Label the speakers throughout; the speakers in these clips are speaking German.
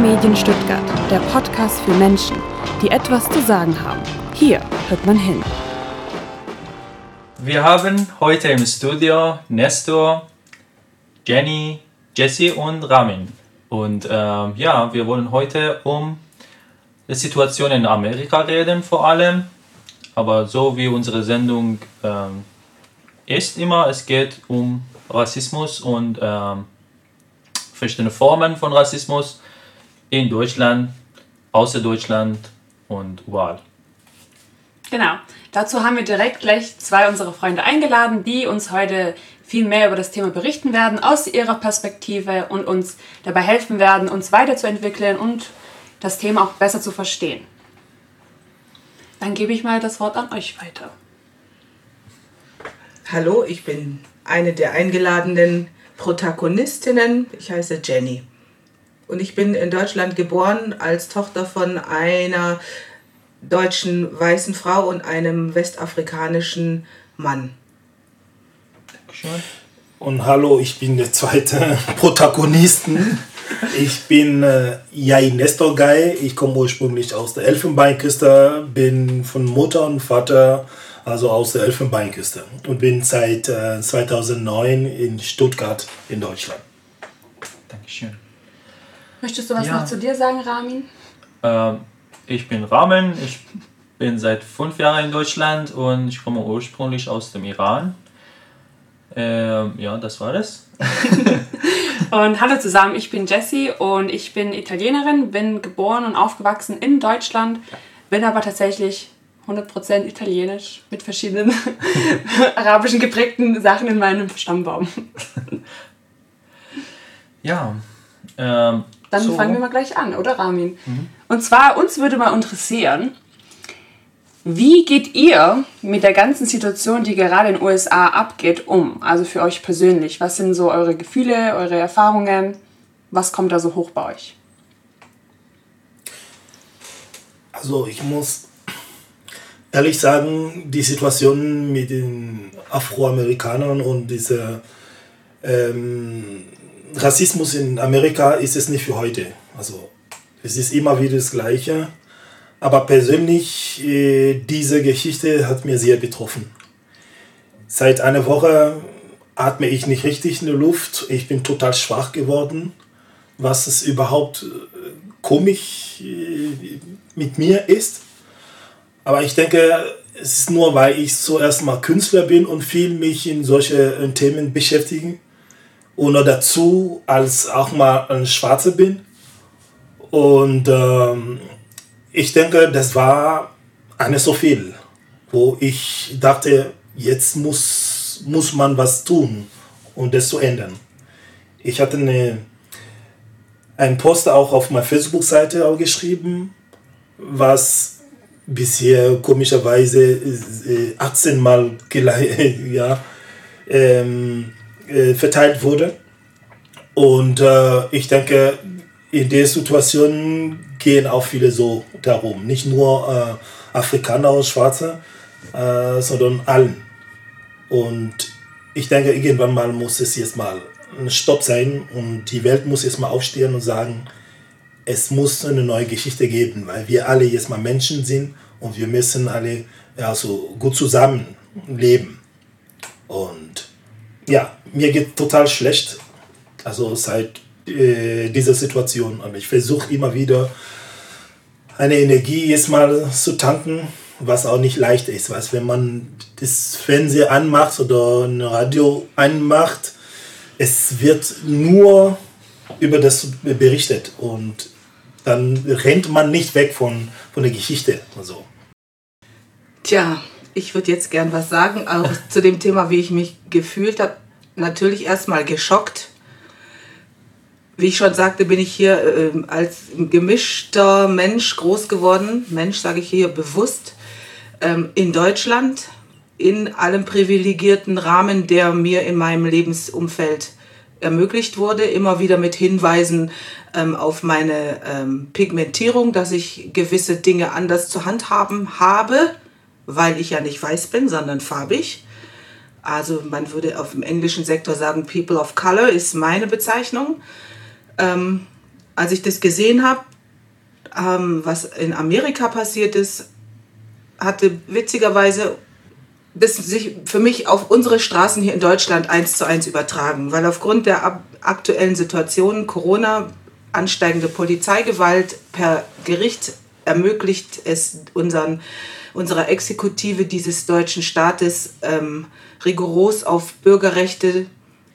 Speaker 1: Medien Stuttgart, der Podcast für Menschen, die etwas zu sagen haben. Hier hört man hin.
Speaker 2: Wir haben heute im Studio Nestor, Jenny, Jesse und Ramin. Und ähm, ja, wir wollen heute um die Situation in Amerika reden vor allem. Aber so wie unsere Sendung ähm, ist immer, es geht um Rassismus und ähm, verschiedene Formen von Rassismus in Deutschland, außer Deutschland und überall.
Speaker 1: Genau. Dazu haben wir direkt gleich zwei unserer Freunde eingeladen, die uns heute viel mehr über das Thema berichten werden, aus ihrer Perspektive und uns dabei helfen werden, uns weiterzuentwickeln und das Thema auch besser zu verstehen. Dann gebe ich mal das Wort an euch weiter.
Speaker 3: Hallo, ich bin eine der eingeladenen Protagonistinnen. Ich heiße Jenny. Und ich bin in Deutschland geboren als Tochter von einer deutschen weißen Frau und einem westafrikanischen Mann.
Speaker 4: Dankeschön. Und hallo, ich bin der zweite Protagonisten. Ich bin äh, Jai Nestor Guy. Ich komme ursprünglich aus der Elfenbeinküste, bin von Mutter und Vater also aus der Elfenbeinküste und bin seit äh, 2009 in Stuttgart in Deutschland.
Speaker 2: Dankeschön.
Speaker 1: Möchtest du was ja. noch zu dir sagen, Ramin?
Speaker 2: Ähm, ich bin Ramin, ich bin seit fünf Jahren in Deutschland und ich komme ursprünglich aus dem Iran. Ähm, ja, das war es.
Speaker 1: und hallo zusammen, ich bin Jessie und ich bin Italienerin, bin geboren und aufgewachsen in Deutschland, bin aber tatsächlich 100% italienisch mit verschiedenen arabischen geprägten Sachen in meinem Stammbaum.
Speaker 2: Ja, ähm,
Speaker 1: dann so. fangen wir mal gleich an, oder Ramin? Mhm. Und zwar, uns würde mal interessieren, wie geht ihr mit der ganzen Situation, die gerade in den USA abgeht, um? Also für euch persönlich. Was sind so eure Gefühle, eure Erfahrungen? Was kommt da so hoch bei euch?
Speaker 4: Also ich muss ehrlich sagen, die Situation mit den Afroamerikanern und dieser ähm, Rassismus in Amerika ist es nicht für heute. Also es ist immer wieder das Gleiche. Aber persönlich, äh, diese Geschichte hat mir sehr betroffen. Seit einer Woche atme ich nicht richtig in der Luft. Ich bin total schwach geworden. Was es überhaupt äh, komisch äh, mit mir ist. Aber ich denke, es ist nur, weil ich zuerst mal Künstler bin und viel mich in solche Themen beschäftige und noch dazu als auch mal ein Schwarzer bin. Und ähm, ich denke, das war eine so viel, wo ich dachte, jetzt muss, muss man was tun, um das zu ändern. Ich hatte eine, einen Poster auch auf meiner Facebook-Seite geschrieben, was bisher komischerweise 18 äh, Mal ja, ähm, äh, verteilt wurde. Und äh, ich denke, in der Situation gehen auch viele so darum. Nicht nur äh, Afrikaner und Schwarze, äh, sondern allen. Und ich denke, irgendwann mal muss es jetzt mal ein Stopp sein und die Welt muss jetzt mal aufstehen und sagen, es muss eine neue Geschichte geben, weil wir alle jetzt mal Menschen sind und wir müssen alle ja, so gut zusammen leben. Und ja, mir geht total schlecht, also seit äh, dieser Situation. Aber ich versuche immer wieder eine Energie jetzt mal zu tanken, was auch nicht leicht ist. Weil wenn man das Fernseher anmacht oder ein Radio anmacht, es wird nur über das berichtet und dann rennt man nicht weg von, von der Geschichte. Also.
Speaker 3: Tja, ich würde jetzt gern was sagen, auch zu dem Thema, wie ich mich gefühlt habe. Natürlich erstmal geschockt. Wie ich schon sagte, bin ich hier äh, als gemischter Mensch groß geworden. Mensch sage ich hier bewusst. Ähm, in Deutschland, in allem privilegierten Rahmen, der mir in meinem Lebensumfeld ermöglicht wurde, immer wieder mit Hinweisen ähm, auf meine ähm, Pigmentierung, dass ich gewisse Dinge anders zu handhaben habe weil ich ja nicht weiß bin, sondern farbig. Also man würde auf dem englischen Sektor sagen, People of Color ist meine Bezeichnung. Ähm, als ich das gesehen habe, ähm, was in Amerika passiert ist, hatte witzigerweise das sich für mich auf unsere Straßen hier in Deutschland eins zu eins übertragen, weil aufgrund der aktuellen Situation Corona, ansteigende Polizeigewalt per Gericht ermöglicht es unseren, unserer Exekutive dieses deutschen Staates ähm, rigoros auf Bürgerrechte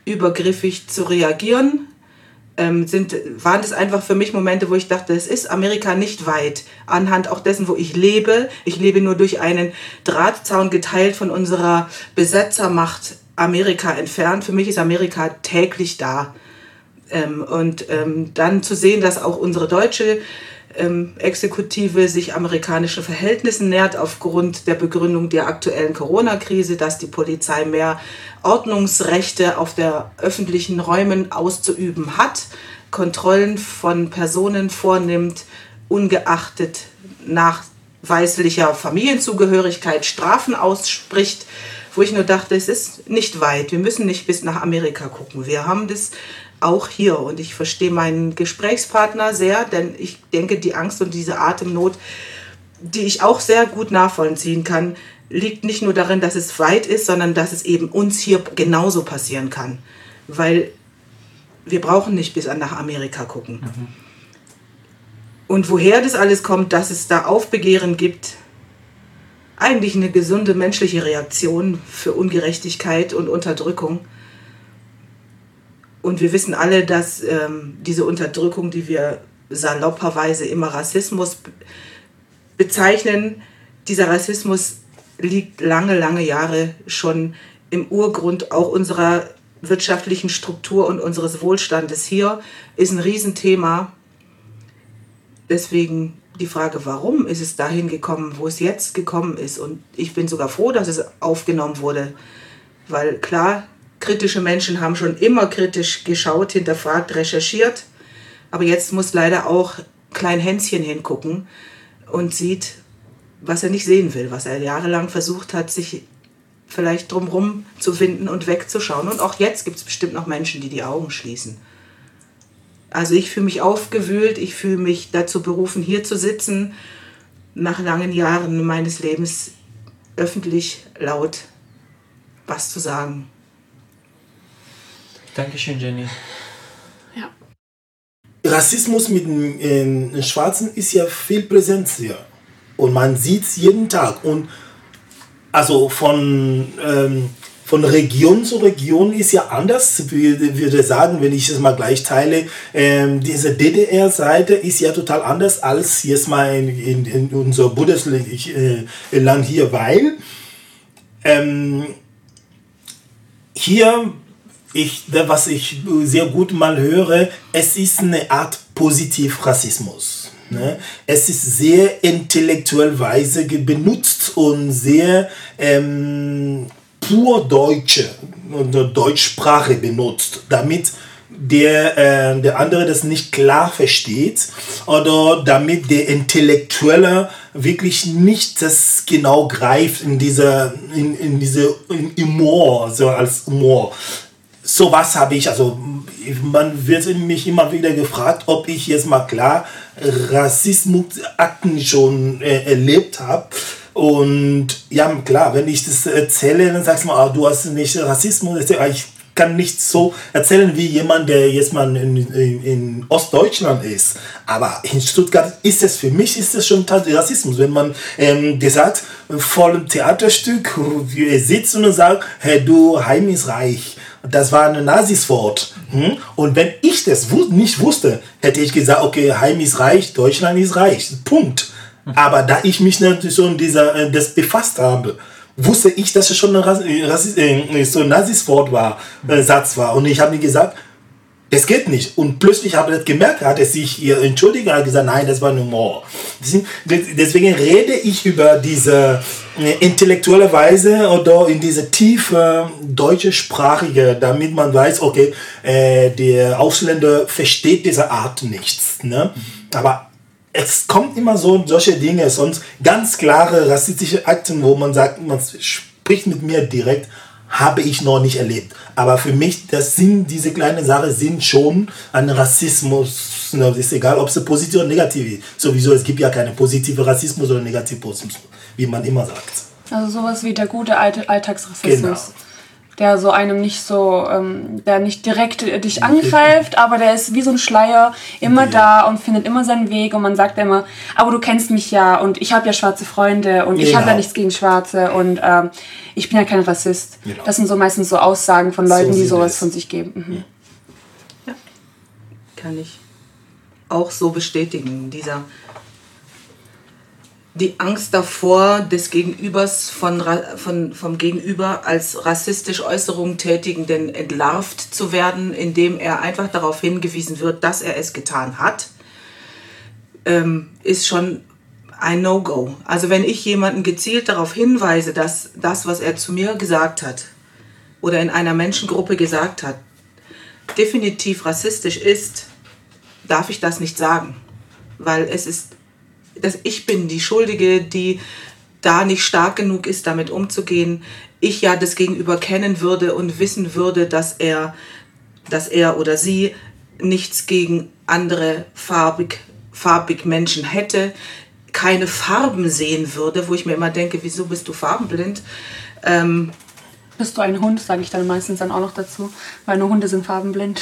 Speaker 3: übergriffig zu reagieren ähm, sind, waren das einfach für mich Momente, wo ich dachte, es ist Amerika nicht weit. Anhand auch dessen, wo ich lebe. Ich lebe nur durch einen Drahtzaun geteilt von unserer Besetzermacht Amerika entfernt. Für mich ist Amerika täglich da. Ähm, und ähm, dann zu sehen, dass auch unsere deutsche ähm, Exekutive sich amerikanischen Verhältnissen nähert aufgrund der Begründung der aktuellen Corona-Krise, dass die Polizei mehr Ordnungsrechte auf der öffentlichen Räumen auszuüben hat, Kontrollen von Personen vornimmt, ungeachtet nachweislicher Familienzugehörigkeit Strafen ausspricht, wo ich nur dachte, es ist nicht weit. Wir müssen nicht bis nach Amerika gucken. Wir haben das auch hier. Und ich verstehe meinen Gesprächspartner sehr, denn ich denke, die Angst und diese Atemnot, die ich auch sehr gut nachvollziehen kann, liegt nicht nur darin, dass es weit ist, sondern dass es eben uns hier genauso passieren kann. Weil wir brauchen nicht bis nach Amerika gucken. Mhm. Und woher das alles kommt, dass es da Aufbegehren gibt, eigentlich eine gesunde menschliche Reaktion für Ungerechtigkeit und Unterdrückung. Und wir wissen alle, dass ähm, diese Unterdrückung, die wir salopperweise immer Rassismus bezeichnen, dieser Rassismus liegt lange, lange Jahre schon im Urgrund auch unserer wirtschaftlichen Struktur und unseres Wohlstandes hier, ist ein Riesenthema. Deswegen die Frage, warum ist es dahin gekommen, wo es jetzt gekommen ist. Und ich bin sogar froh, dass es aufgenommen wurde, weil klar, kritische Menschen haben schon immer kritisch geschaut, hinterfragt, recherchiert. Aber jetzt muss leider auch Klein Hänschen hingucken und sieht, was er nicht sehen will, was er jahrelang versucht hat, sich vielleicht drumherum zu finden und wegzuschauen. Und auch jetzt gibt es bestimmt noch Menschen, die die Augen schließen. Also ich fühle mich aufgewühlt, ich fühle mich dazu berufen, hier zu sitzen, nach langen Jahren meines Lebens öffentlich laut was zu sagen.
Speaker 2: Dankeschön, Jenny.
Speaker 4: Ja. Rassismus mit den äh, Schwarzen ist ja viel präsent hier. Und man sieht es jeden Tag. Und also von, ähm, von Region zu Region ist ja anders. Ich würde sagen, wenn ich es mal gleich teile, ähm, diese DDR-Seite ist ja total anders als jetzt mal in, in, in unser Bundesland äh, hier, weil ähm, hier ich, was ich sehr gut mal höre, es ist eine Art Positiv-Rassismus. Ne? Es ist sehr intellektuell weise benutzt und sehr ähm, pur Deutsche Deutschsprache benutzt, damit der, äh, der andere das nicht klar versteht oder damit der Intellektuelle wirklich nicht das genau greift in dieser in, in diese Humor, so als Humor sowas habe ich, also man wird mich immer wieder gefragt, ob ich jetzt mal klar Rassismusakten schon äh, erlebt habe. Und ja, klar, wenn ich das erzähle, dann sagst du mal, ah, du hast nicht Rassismus. Ich kann nicht so erzählen wie jemand, der jetzt mal in, in, in, Ostdeutschland ist. Aber in Stuttgart ist es für mich ist es schon Rassismus, wenn man ähm, gesagt vor einem Theaterstück sitzt und sagt, hey du Heim ist reich das war ein Nazis-Wort. Hm? Und wenn ich das nicht wusste, hätte ich gesagt, okay, Heim ist reich, Deutschland ist reich. Punkt. Aber da ich mich natürlich schon dieser, äh, das befasst habe, wusste ich, dass es schon ein Rassist, äh, so ein Nazis-Wort war, äh, Satz war. Und ich habe mir gesagt, das geht nicht. Und plötzlich habe ich das gemerkt, hat er sich hier entschuldigt und hat gesagt, nein, das war nur Humor. Deswegen rede ich über diese äh, intellektuelle Weise oder in diese tiefe deutsche Sprachige, damit man weiß, okay, äh, der Ausländer versteht diese Art nichts. Ne? Aber es kommt immer so solche Dinge, sonst ganz klare rassistische Akten, wo man sagt, man spricht mit mir direkt habe ich noch nicht erlebt. Aber für mich, das sind diese kleinen Sachen sind schon ein Rassismus. Ne, ist egal, ob es positiv oder negativ ist. Sowieso, es gibt ja keinen positiven Rassismus oder negativen Rassismus, wie man immer sagt.
Speaker 1: Also sowas wie der gute Alltagsrassismus. Genau der so einem nicht so, ähm, der nicht direkt dich angreift, aber der ist wie so ein Schleier immer da und findet immer seinen Weg und man sagt immer, aber du kennst mich ja und ich habe ja schwarze Freunde und genau. ich habe ja nichts gegen Schwarze und ähm, ich bin ja kein Rassist. Genau. Das sind so meistens so Aussagen von Leuten, so die sowas es. von sich geben. Mhm.
Speaker 3: Ja, kann ich auch so bestätigen. Dieser die Angst davor, des Gegenübers von, von, vom Gegenüber als rassistisch Äußerungen tätigenden entlarvt zu werden, indem er einfach darauf hingewiesen wird, dass er es getan hat, ähm, ist schon ein No-Go. Also wenn ich jemanden gezielt darauf hinweise, dass das, was er zu mir gesagt hat oder in einer Menschengruppe gesagt hat, definitiv rassistisch ist, darf ich das nicht sagen, weil es ist dass ich bin die Schuldige, die da nicht stark genug ist, damit umzugehen. Ich ja das Gegenüber kennen würde und wissen würde, dass er, dass er oder sie nichts gegen andere farbig, farbig Menschen hätte, keine Farben sehen würde, wo ich mir immer denke, wieso bist du farbenblind? Ähm,
Speaker 1: bist du ein Hund, sage ich dann meistens dann auch noch dazu, weil nur Hunde sind farbenblind.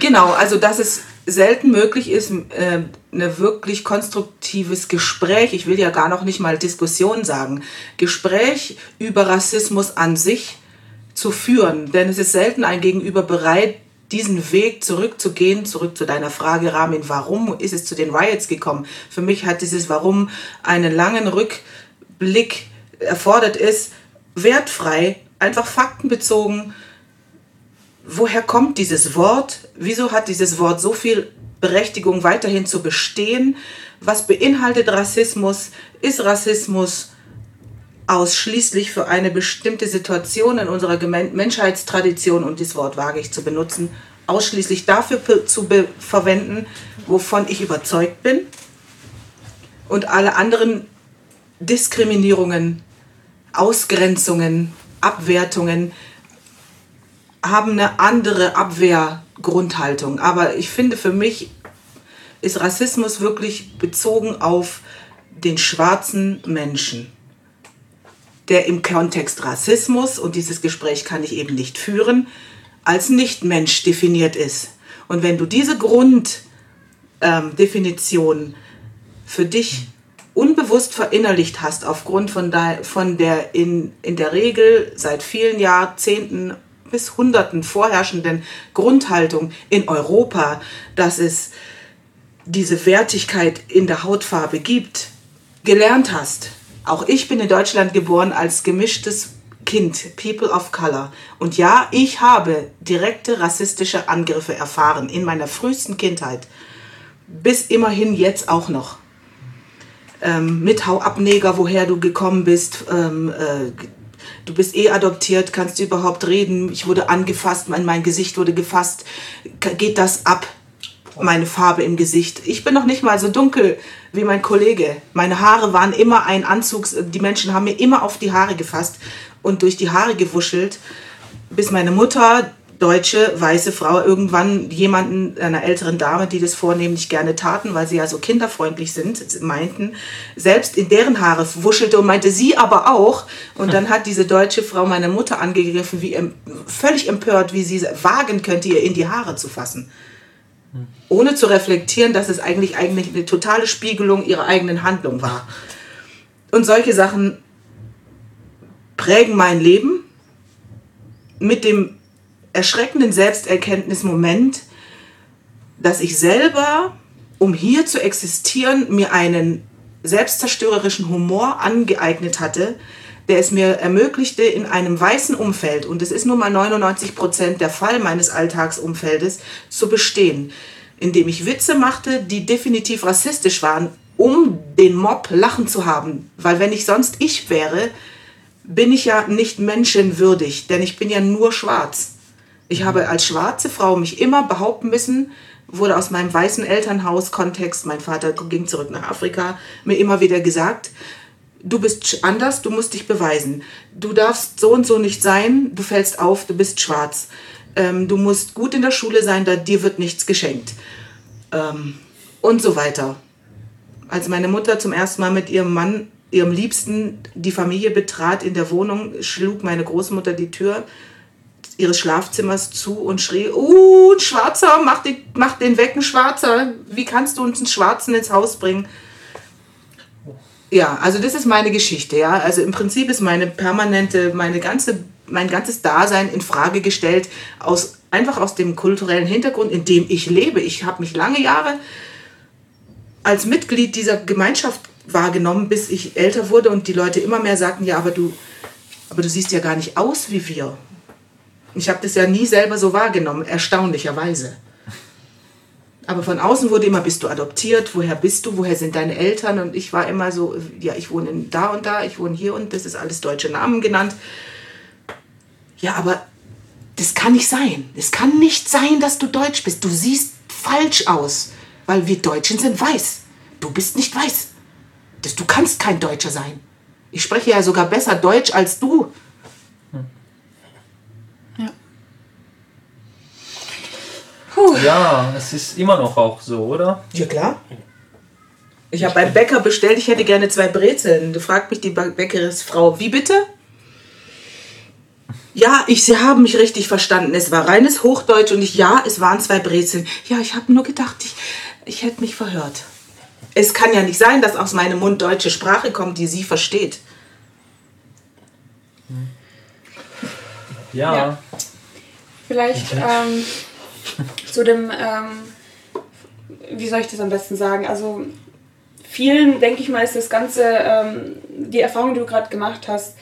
Speaker 3: genau, also dass es selten möglich ist, äh, ein wirklich konstruktives Gespräch, ich will ja gar noch nicht mal Diskussion sagen, Gespräch über Rassismus an sich zu führen. Denn es ist selten ein Gegenüber bereit, diesen Weg zurückzugehen, zurück zu deiner Frage, Ramin, warum ist es zu den Riots gekommen? Für mich hat dieses Warum einen langen Rückblick erfordert ist, wertfrei, einfach faktenbezogen. Woher kommt dieses Wort? Wieso hat dieses Wort so viel Berechtigung weiterhin zu bestehen? Was beinhaltet Rassismus? Ist Rassismus ausschließlich für eine bestimmte Situation in unserer Menschheitstradition, und das Wort wage ich zu benutzen, ausschließlich dafür zu verwenden, wovon ich überzeugt bin? Und alle anderen Diskriminierungen, Ausgrenzungen, Abwertungen haben eine andere Abwehrgrundhaltung. Aber ich finde, für mich ist Rassismus wirklich bezogen auf den schwarzen Menschen, der im Kontext Rassismus, und dieses Gespräch kann ich eben nicht führen, als Nichtmensch definiert ist. Und wenn du diese Grunddefinition ähm, für dich unbewusst verinnerlicht hast aufgrund von der, von der in, in der Regel seit vielen Jahrzehnten bis Hunderten vorherrschenden Grundhaltung in Europa, dass es diese Wertigkeit in der Hautfarbe gibt, gelernt hast. Auch ich bin in Deutschland geboren als gemischtes Kind, People of Color. Und ja, ich habe direkte rassistische Angriffe erfahren in meiner frühesten Kindheit. Bis immerhin jetzt auch noch ähm, mit Hau ab Neger, woher du gekommen bist, ähm, äh, du bist eh adoptiert, kannst du überhaupt reden, ich wurde angefasst, mein, mein Gesicht wurde gefasst, geht das ab? Meine Farbe im Gesicht. Ich bin noch nicht mal so dunkel wie mein Kollege. Meine Haare waren immer ein Anzug. Die Menschen haben mir immer auf die Haare gefasst und durch die Haare gewuschelt, bis meine Mutter deutsche weiße Frau irgendwann jemanden, einer älteren Dame, die das vornehmlich gerne taten, weil sie ja so kinderfreundlich sind, meinten, selbst in deren Haare wuschelte und meinte sie aber auch. Und dann hat diese deutsche Frau meine Mutter angegriffen, wie völlig empört, wie sie wagen könnte, ihr in die Haare zu fassen. Ohne zu reflektieren, dass es eigentlich, eigentlich eine totale Spiegelung ihrer eigenen Handlung war. Und solche Sachen prägen mein Leben mit dem erschreckenden Selbsterkenntnismoment, dass ich selber, um hier zu existieren, mir einen selbstzerstörerischen Humor angeeignet hatte, der es mir ermöglichte, in einem weißen Umfeld, und es ist nun mal 99 Prozent der Fall meines Alltagsumfeldes, zu bestehen, indem ich Witze machte, die definitiv rassistisch waren, um den Mob lachen zu haben. Weil wenn ich sonst ich wäre, bin ich ja nicht menschenwürdig, denn ich bin ja nur schwarz. Ich habe als schwarze Frau mich immer behaupten müssen, wurde aus meinem weißen Elternhaus-Kontext, mein Vater ging zurück nach Afrika, mir immer wieder gesagt, du bist anders, du musst dich beweisen. Du darfst so und so nicht sein, du fällst auf, du bist schwarz. Ähm, du musst gut in der Schule sein, da dir wird nichts geschenkt. Ähm, und so weiter. Als meine Mutter zum ersten Mal mit ihrem Mann, ihrem Liebsten, die Familie betrat in der Wohnung, schlug meine Großmutter die Tür ihres Schlafzimmers zu und schrie, uh, ein Schwarzer, mach den, mach den weg, ein Schwarzer. Wie kannst du uns einen Schwarzen ins Haus bringen? Ja, also das ist meine Geschichte, ja. Also im Prinzip ist meine permanente, meine ganze, mein ganzes Dasein in Frage gestellt, aus, einfach aus dem kulturellen Hintergrund, in dem ich lebe. Ich habe mich lange Jahre als Mitglied dieser Gemeinschaft wahrgenommen, bis ich älter wurde und die Leute immer mehr sagten, ja, aber du, aber du siehst ja gar nicht aus wie wir. Ich habe das ja nie selber so wahrgenommen, erstaunlicherweise. Aber von außen wurde immer, bist du adoptiert, woher bist du, woher sind deine Eltern? Und ich war immer so, ja, ich wohne da und da, ich wohne hier und das ist alles deutsche Namen genannt. Ja, aber das kann nicht sein. Es kann nicht sein, dass du deutsch bist. Du siehst falsch aus, weil wir Deutschen sind weiß. Du bist nicht weiß. Du kannst kein Deutscher sein. Ich spreche ja sogar besser Deutsch als du.
Speaker 2: Puh. Ja, es ist immer noch auch so, oder?
Speaker 3: Ja, klar. Ich habe beim Bäcker bestellt, ich hätte gerne zwei Brezeln. Du fragt mich die Bäckersfrau, wie bitte? Ja, ich, Sie haben mich richtig verstanden. Es war reines Hochdeutsch und ich, ja, es waren zwei Brezeln. Ja, ich habe nur gedacht, ich, ich hätte mich verhört. Es kann ja nicht sein, dass aus meinem Mund deutsche Sprache kommt, die sie versteht.
Speaker 2: Ja. ja.
Speaker 1: Vielleicht ähm, zu dem, ähm, wie soll ich das am besten sagen? Also vielen, denke ich mal, ist das Ganze, ähm, die Erfahrung, die du gerade gemacht hast,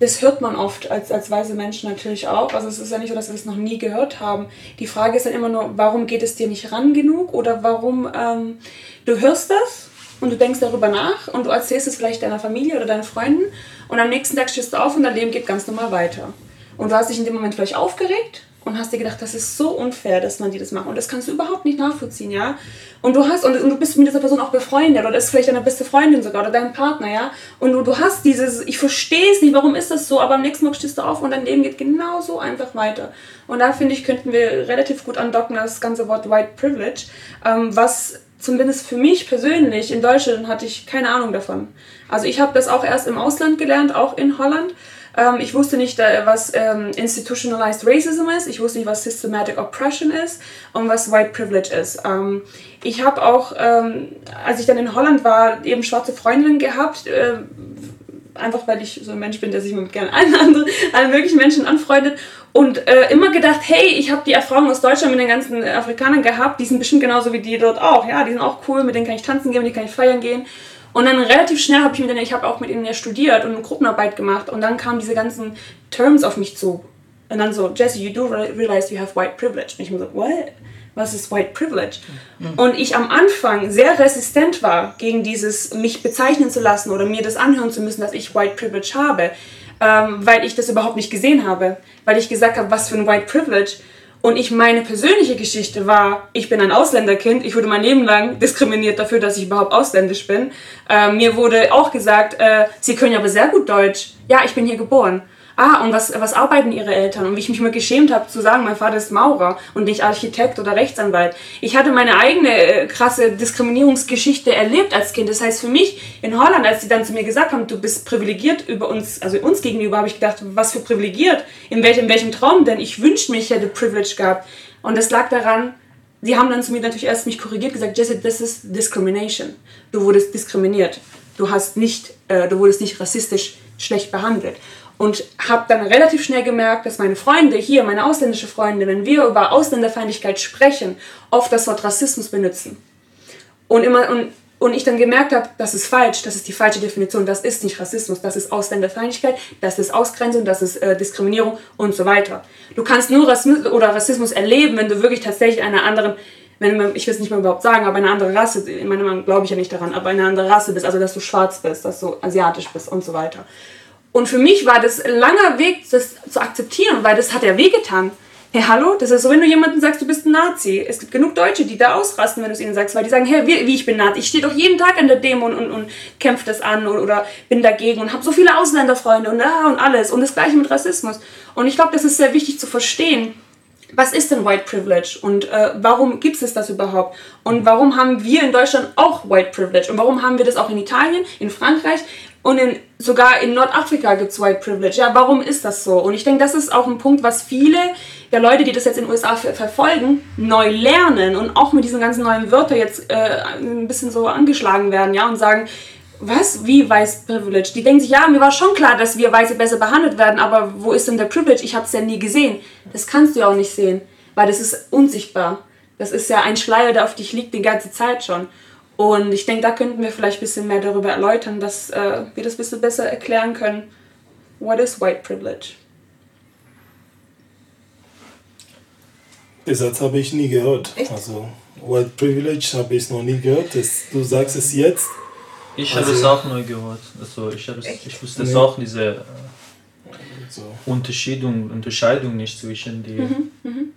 Speaker 1: das hört man oft als, als weise Menschen natürlich auch. Also es ist ja nicht so, dass wir das noch nie gehört haben. Die Frage ist dann immer nur, warum geht es dir nicht ran genug? Oder warum ähm, du hörst das und du denkst darüber nach und du erzählst es vielleicht deiner Familie oder deinen Freunden und am nächsten Tag stehst du auf und dein Leben geht ganz normal weiter. Und du hast dich in dem Moment vielleicht aufgeregt und hast dir gedacht, das ist so unfair, dass man die das macht. Und das kannst du überhaupt nicht nachvollziehen, ja. Und du hast, und, du bist mit dieser Person auch befreundet, oder ist vielleicht deine beste Freundin sogar, oder dein Partner, ja. Und du, du hast dieses, ich verstehe es nicht, warum ist das so, aber am nächsten Mal stehst du auf und dein Leben geht genauso einfach weiter. Und da finde ich, könnten wir relativ gut andocken, das ganze Wort White Privilege, ähm, was zumindest für mich persönlich in Deutschland hatte ich keine Ahnung davon. Also ich habe das auch erst im Ausland gelernt, auch in Holland. Ähm, ich wusste nicht, äh, was ähm, Institutionalized Racism ist. Ich wusste nicht, was Systematic Oppression ist und was White Privilege ist. Ähm, ich habe auch, ähm, als ich dann in Holland war, eben schwarze Freundinnen gehabt. Äh, einfach weil ich so ein Mensch bin, der sich mit gerne allen anderen, allen möglichen Menschen anfreundet und äh, immer gedacht, hey, ich habe die Erfahrung aus Deutschland mit den ganzen Afrikanern gehabt, die sind bestimmt genauso wie die dort auch, ja, die sind auch cool, mit denen kann ich tanzen gehen, mit denen kann ich feiern gehen und dann relativ schnell habe ich mit denen, ich habe auch mit ihnen ja studiert und eine Gruppenarbeit gemacht und dann kamen diese ganzen Terms auf mich zu. Und dann so, Jesse, you do realize you have white privilege. Und ich mir so, what? Was ist white privilege? Mhm. Und ich am Anfang sehr resistent war gegen dieses, mich bezeichnen zu lassen oder mir das anhören zu müssen, dass ich white privilege habe, ähm, weil ich das überhaupt nicht gesehen habe. Weil ich gesagt habe, was für ein white privilege und ich meine persönliche Geschichte war, ich bin ein Ausländerkind, ich wurde mein Leben lang diskriminiert dafür, dass ich überhaupt ausländisch bin. Äh, mir wurde auch gesagt, äh, Sie können aber sehr gut Deutsch. Ja, ich bin hier geboren ah, und was, was arbeiten ihre Eltern? Und wie ich mich mal geschämt habe zu sagen, mein Vater ist Maurer und nicht Architekt oder Rechtsanwalt. Ich hatte meine eigene äh, krasse Diskriminierungsgeschichte erlebt als Kind. Das heißt für mich in Holland, als sie dann zu mir gesagt haben, du bist privilegiert über uns, also uns gegenüber, habe ich gedacht, was für privilegiert? In welchem, in welchem Traum denn? Ich wünschte mich, ich hätte Privilege gehabt. Und das lag daran, sie haben dann zu mir natürlich erst mich korrigiert, gesagt, Jesse, das ist Discrimination. Du wurdest diskriminiert. Du hast nicht, äh, du wurdest nicht rassistisch schlecht behandelt und habe dann relativ schnell gemerkt, dass meine Freunde hier, meine ausländische Freunde, wenn wir über Ausländerfeindlichkeit sprechen, oft das Wort Rassismus benutzen. Und immer und, und ich dann gemerkt habe, das ist falsch, das ist die falsche Definition, das ist nicht Rassismus, das ist Ausländerfeindlichkeit, das ist Ausgrenzung, das ist äh, Diskriminierung und so weiter. Du kannst nur Rassismus oder Rassismus erleben, wenn du wirklich tatsächlich einer anderen wenn ich will es nicht mehr überhaupt sagen, aber eine andere Rasse, ich meine, man glaube ich ja nicht daran, aber eine andere Rasse bist, also dass du schwarz bist, dass du asiatisch bist und so weiter. Und für mich war das ein langer Weg, das zu akzeptieren, weil das hat ja wehgetan. hey, hallo, das ist so, wenn du jemandem sagst, du bist ein Nazi. Es gibt genug Deutsche, die da ausrasten, wenn du es ihnen sagst, weil die sagen, hey, wie, ich bin Nazi. Ich stehe doch jeden Tag an der Demo und, und, und kämpfe das an oder, oder bin dagegen und habe so viele Ausländerfreunde und, ah, und alles. Und das gleiche mit Rassismus. Und ich glaube, das ist sehr wichtig zu verstehen. Was ist denn White Privilege und äh, warum gibt es das überhaupt? Und warum haben wir in Deutschland auch White Privilege? Und warum haben wir das auch in Italien, in Frankreich, und in, sogar in Nordafrika gibt es White Privilege. Ja, warum ist das so? Und ich denke, das ist auch ein Punkt, was viele der Leute, die das jetzt in den USA ver verfolgen, neu lernen und auch mit diesen ganzen neuen Wörtern jetzt äh, ein bisschen so angeschlagen werden, ja, und sagen, was? Wie Weiß Privilege? Die denken sich, ja, mir war schon klar, dass wir Weiße besser behandelt werden, aber wo ist denn der Privilege? Ich habe es ja nie gesehen. Das kannst du ja auch nicht sehen, weil das ist unsichtbar. Das ist ja ein Schleier, der auf dich liegt die ganze Zeit schon. Und ich denke, da könnten wir vielleicht ein bisschen mehr darüber erläutern, dass äh, wir das ein bisschen besser erklären können. What is white privilege?
Speaker 4: Den Satz habe ich nie gehört. Echt? Also, white privilege habe ich noch nie gehört. Das, du sagst es jetzt.
Speaker 2: Ich habe also, es auch neu gehört. Also, ich, es, ich wusste es nee. auch, diese äh, so. Unterschiedung, Unterscheidung nicht zwischen die mhm, mhm.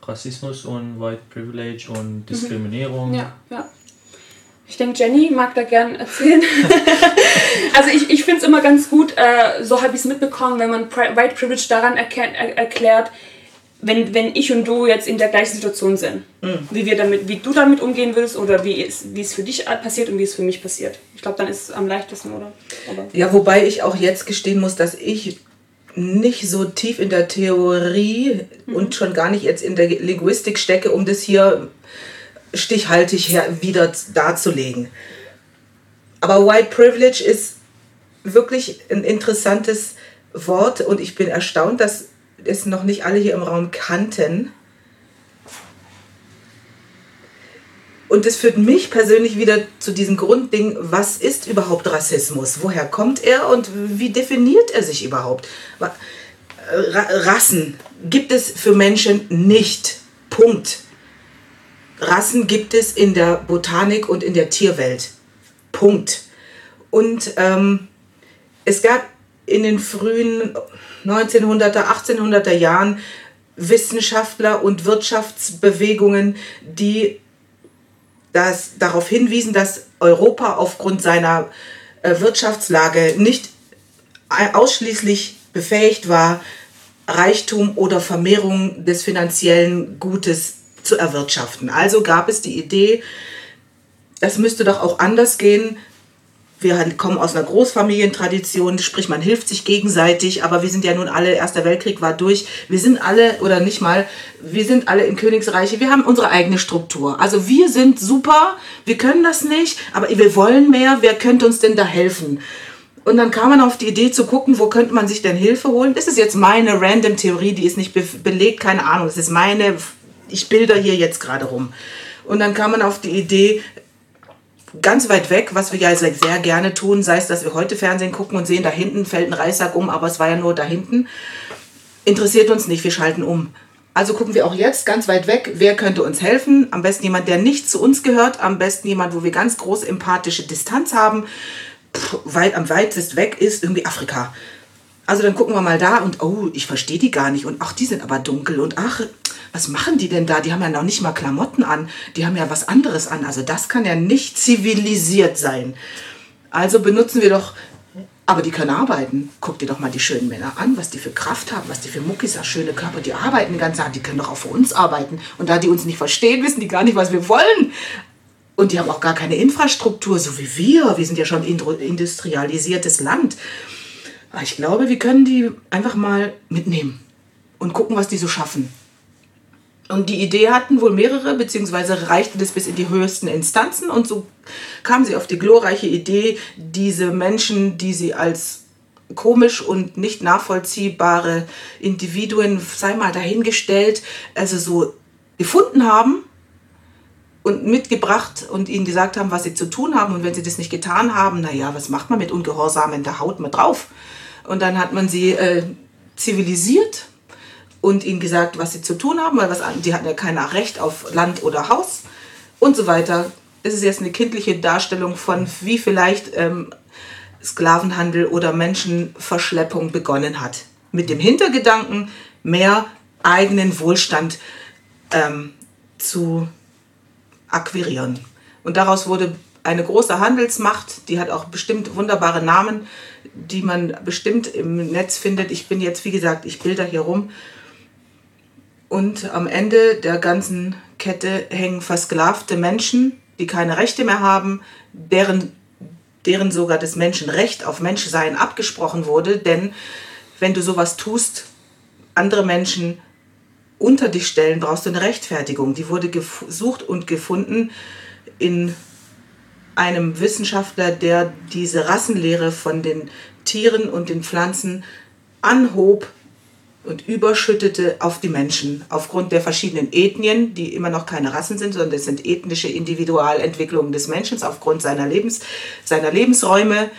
Speaker 2: Rassismus und White Privilege und mhm. Diskriminierung.
Speaker 1: Ja, ja. Ich denke, Jenny mag da gern erzählen. also ich, ich finde es immer ganz gut, äh, so habe ich es mitbekommen, wenn man White Privilege daran erkennt, er, erklärt, wenn, wenn ich und du jetzt in der gleichen Situation sind, mhm. wie, wir damit, wie du damit umgehen würdest oder wie es, wie es für dich passiert und wie es für mich passiert. Ich glaube, dann ist es am leichtesten, oder? oder?
Speaker 3: Ja, wobei ich auch jetzt gestehen muss, dass ich nicht so tief in der Theorie mhm. und schon gar nicht jetzt in der Linguistik stecke, um das hier stichhaltig her wieder darzulegen. Aber White Privilege ist wirklich ein interessantes Wort und ich bin erstaunt, dass es noch nicht alle hier im Raum kannten. Und das führt mich persönlich wieder zu diesem Grundding, was ist überhaupt Rassismus? Woher kommt er und wie definiert er sich überhaupt? Rassen gibt es für Menschen nicht. Punkt. Rassen gibt es in der Botanik und in der Tierwelt. Punkt. Und ähm, es gab in den frühen 1900er, 1800er Jahren Wissenschaftler und Wirtschaftsbewegungen, die das, darauf hinwiesen, dass Europa aufgrund seiner äh, Wirtschaftslage nicht ausschließlich befähigt war, Reichtum oder Vermehrung des finanziellen Gutes zu erwirtschaften. Also gab es die Idee, das müsste doch auch anders gehen. Wir kommen aus einer Großfamilientradition, sprich man hilft sich gegenseitig, aber wir sind ja nun alle, Erster Weltkrieg war durch, wir sind alle, oder nicht mal, wir sind alle im Königsreiche, wir haben unsere eigene Struktur. Also wir sind super, wir können das nicht, aber wir wollen mehr, wer könnte uns denn da helfen? Und dann kam man auf die Idee zu gucken, wo könnte man sich denn Hilfe holen. Das ist jetzt meine random Theorie, die ist nicht belegt, keine Ahnung. Das ist meine ich bilder hier jetzt gerade rum. Und dann kam man auf die Idee, ganz weit weg, was wir ja sehr gerne tun, sei es, dass wir heute Fernsehen gucken und sehen, da hinten fällt ein Reissack um, aber es war ja nur da hinten, interessiert uns nicht, wir schalten um. Also gucken wir auch jetzt ganz weit weg, wer könnte uns helfen. Am besten jemand, der nicht zu uns gehört, am besten jemand, wo wir ganz große empathische Distanz haben. Puh, weit am weitest weg ist irgendwie Afrika. Also dann gucken wir mal da und oh, ich verstehe die gar nicht und ach, die sind aber dunkel und ach, was machen die denn da? Die haben ja noch nicht mal Klamotten an, die haben ja was anderes an. Also das kann ja nicht zivilisiert sein. Also benutzen wir doch, aber die können arbeiten. Guck dir doch mal die schönen Männer an, was die für Kraft haben, was die für Muckis haben, schöne Körper, die arbeiten den ganzen Tag, die können doch auch für uns arbeiten. Und da die uns nicht verstehen, wissen die gar nicht, was wir wollen. Und die haben auch gar keine Infrastruktur, so wie wir. Wir sind ja schon ein industrialisiertes Land. Aber ich glaube, wir können die einfach mal mitnehmen und gucken, was die so schaffen. Und die Idee hatten wohl mehrere, beziehungsweise reichte das bis in die höchsten Instanzen. Und so kamen sie auf die glorreiche Idee, diese Menschen, die sie als komisch und nicht nachvollziehbare Individuen, sei mal dahingestellt, also so gefunden haben und mitgebracht und ihnen gesagt haben, was sie zu tun haben. Und wenn sie das nicht getan haben, naja, was macht man mit Ungehorsamen? Da haut man drauf. Und dann hat man sie äh, zivilisiert und ihnen gesagt, was sie zu tun haben, weil was, die hatten ja kein Recht auf Land oder Haus und so weiter. Das ist jetzt eine kindliche Darstellung von, wie vielleicht ähm, Sklavenhandel oder Menschenverschleppung begonnen hat. Mit dem Hintergedanken, mehr eigenen Wohlstand ähm, zu akquirieren. Und daraus wurde eine große Handelsmacht, die hat auch bestimmt wunderbare Namen, die man bestimmt im Netz findet. Ich bin jetzt, wie gesagt, ich bilder hier rum. Und am Ende der ganzen Kette hängen versklavte Menschen, die keine Rechte mehr haben, deren, deren sogar das Menschenrecht auf Menschsein abgesprochen wurde. Denn wenn du sowas tust, andere Menschen unter dich stellen, brauchst du eine Rechtfertigung. Die wurde gesucht und gefunden in einem Wissenschaftler, der diese Rassenlehre von den Tieren und den Pflanzen anhob und überschüttete auf die Menschen aufgrund der verschiedenen Ethnien, die immer noch keine Rassen sind, sondern es sind ethnische Individualentwicklungen des Menschen aufgrund seiner, Lebens, seiner Lebensräume.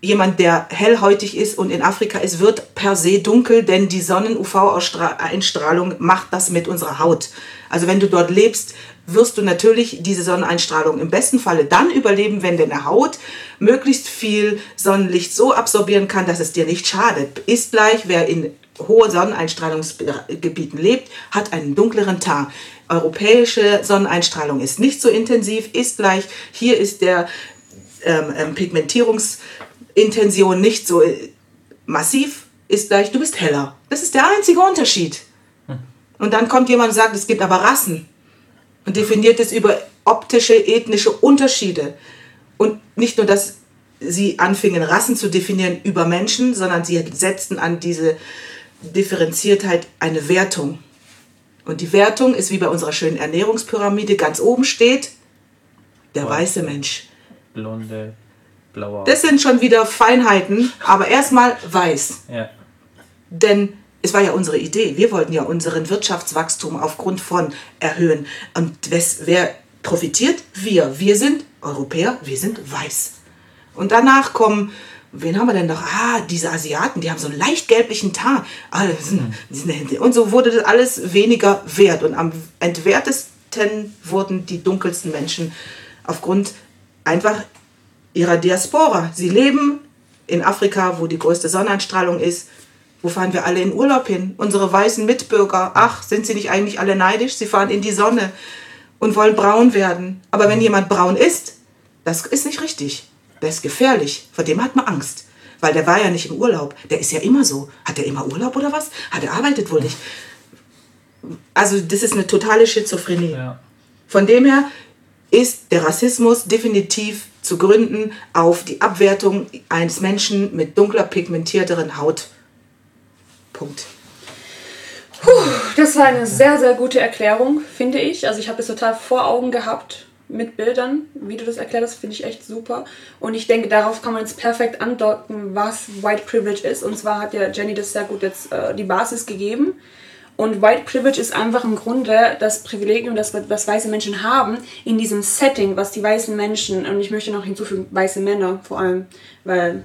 Speaker 3: Jemand, der hellhäutig ist und in Afrika ist, wird per se dunkel, denn die Sonnen-UV-Einstrahlung macht das mit unserer Haut. Also wenn du dort lebst, wirst du natürlich diese Sonneneinstrahlung im besten Falle dann überleben, wenn deine Haut möglichst viel Sonnenlicht so absorbieren kann, dass es dir nicht schadet. Ist gleich, wer in hohen Sonneneinstrahlungsgebieten lebt, hat einen dunkleren Tag. Europäische Sonneneinstrahlung ist nicht so intensiv, ist gleich, hier ist der ähm, ähm, Pigmentierungsintention nicht so äh, massiv, ist gleich, du bist heller. Das ist der einzige Unterschied. Hm. Und dann kommt jemand und sagt, es gibt aber Rassen und definiert es über optische, ethnische Unterschiede. Und nicht nur, dass sie anfingen, Rassen zu definieren über Menschen, sondern sie setzten an diese Differenziertheit eine Wertung. Und die Wertung ist wie bei unserer schönen Ernährungspyramide ganz oben steht der weiße Mensch.
Speaker 2: Blonde, blauer.
Speaker 3: Das sind schon wieder Feinheiten, aber erstmal weiß.
Speaker 2: Ja.
Speaker 3: Denn es war ja unsere Idee. Wir wollten ja unseren Wirtschaftswachstum aufgrund von erhöhen. Und wer profitiert? Wir. Wir sind Europäer, wir sind weiß. Und danach kommen, wen haben wir denn noch? Ah, diese Asiaten, die haben so einen leicht gelblichen Tar. Ah, und so wurde das alles weniger wert. Und am entwertesten wurden die dunkelsten Menschen aufgrund einfach ihrer Diaspora. Sie leben in Afrika, wo die größte Sonneneinstrahlung ist, wo fahren wir alle in Urlaub hin? Unsere weißen Mitbürger, ach, sind sie nicht eigentlich alle neidisch? Sie fahren in die Sonne und wollen braun werden. Aber wenn jemand braun ist, das ist nicht richtig. Das ist gefährlich. Vor dem hat man Angst. Weil der war ja nicht im Urlaub. Der ist ja immer so. Hat er immer Urlaub oder was? Hat er arbeitet wohl nicht. Also das ist eine totale Schizophrenie.
Speaker 2: Ja.
Speaker 3: Von dem her ist der Rassismus definitiv zu gründen auf die Abwertung eines Menschen mit dunkler pigmentierteren Haut. Punkt.
Speaker 1: Puh, das war eine sehr, sehr gute Erklärung, finde ich. Also ich habe es total vor Augen gehabt mit Bildern, wie du das erklärt hast, finde ich echt super. Und ich denke, darauf kann man jetzt perfekt andocken, was White Privilege ist. Und zwar hat ja Jenny das sehr gut jetzt äh, die Basis gegeben. Und White Privilege ist einfach im Grunde das Privileg, das, was weiße Menschen haben, in diesem Setting, was die weißen Menschen, und ich möchte noch hinzufügen, weiße Männer vor allem, weil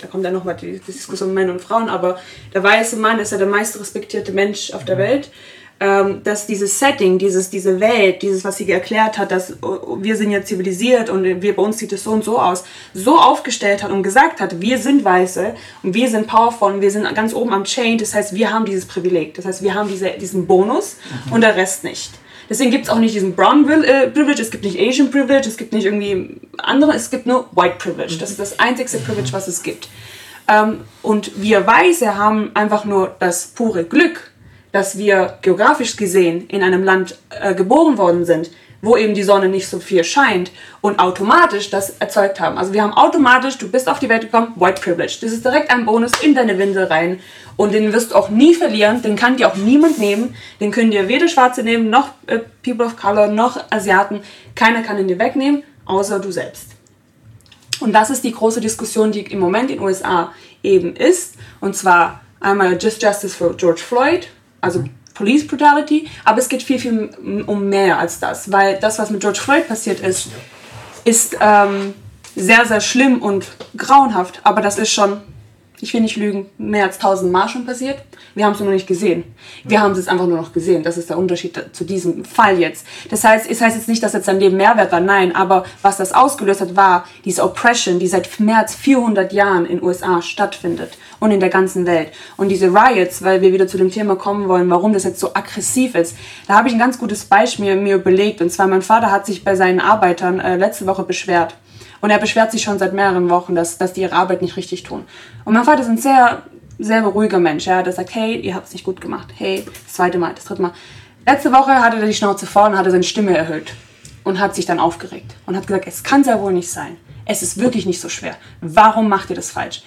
Speaker 1: da kommt dann nochmal die, die Diskussion Männer und Frauen, aber der weiße Mann ist ja der meist respektierte Mensch auf der Welt. Ähm, dass dieses Setting, dieses, diese Welt, dieses, was sie erklärt hat, dass oh, wir sind ja zivilisiert und wir, bei uns sieht es so und so aus, so aufgestellt hat und gesagt hat, wir sind Weiße und wir sind powerful und wir sind ganz oben am Chain, das heißt, wir haben dieses Privileg, das heißt, wir haben diese, diesen Bonus mhm. und der Rest nicht. Deswegen gibt es auch nicht diesen Brown äh, Privilege, es gibt nicht Asian Privilege, es gibt nicht irgendwie andere, es gibt nur White Privilege. Das ist das einzigste Privilege, was es gibt. Ähm, und wir Weiße haben einfach nur das pure Glück, dass wir geografisch gesehen in einem Land äh, geboren worden sind, wo eben die Sonne nicht so viel scheint und automatisch das erzeugt haben. Also wir haben automatisch, du bist auf die Welt gekommen, White Privilege. Das ist direkt ein Bonus in deine Windel rein und den wirst du auch nie verlieren, den kann dir auch niemand nehmen, den können dir weder Schwarze nehmen, noch äh, People of Color, noch Asiaten. Keiner kann ihn dir wegnehmen, außer du selbst. Und das ist die große Diskussion, die im Moment in den USA eben ist. Und zwar einmal Just Justice for George Floyd, also Police Brutality, aber es geht viel, viel um mehr als das, weil das, was mit George Floyd passiert ist, ist ähm, sehr, sehr schlimm und grauenhaft, aber das ist schon ich will nicht lügen, mehr als tausend Mal schon passiert. Wir haben es nur noch nicht gesehen. Wir haben es einfach nur noch gesehen. Das ist der Unterschied zu diesem Fall jetzt. Das heißt, es heißt jetzt nicht, dass jetzt sein Leben Mehrwert war. Nein, aber was das ausgelöst hat, war diese Oppression, die seit mehr als 400 Jahren in USA stattfindet und in der ganzen Welt. Und diese Riots, weil wir wieder zu dem Thema kommen wollen, warum das jetzt so aggressiv ist. Da habe ich ein ganz gutes Beispiel mir überlegt. Und zwar, mein Vater hat sich bei seinen Arbeitern äh, letzte Woche beschwert und er beschwert sich schon seit mehreren Wochen, dass, dass die ihre Arbeit nicht richtig tun. Und mein Vater ist ein sehr, sehr ruhiger Mensch. Ja? Der sagt, hey, ihr habt es nicht gut gemacht. Hey, das zweite Mal, das dritte Mal. Letzte Woche hatte er die Schnauze vorne und hatte seine Stimme erhöht und hat sich dann aufgeregt und hat gesagt, es kann ja wohl nicht sein. Es ist wirklich nicht so schwer. Warum macht ihr das falsch?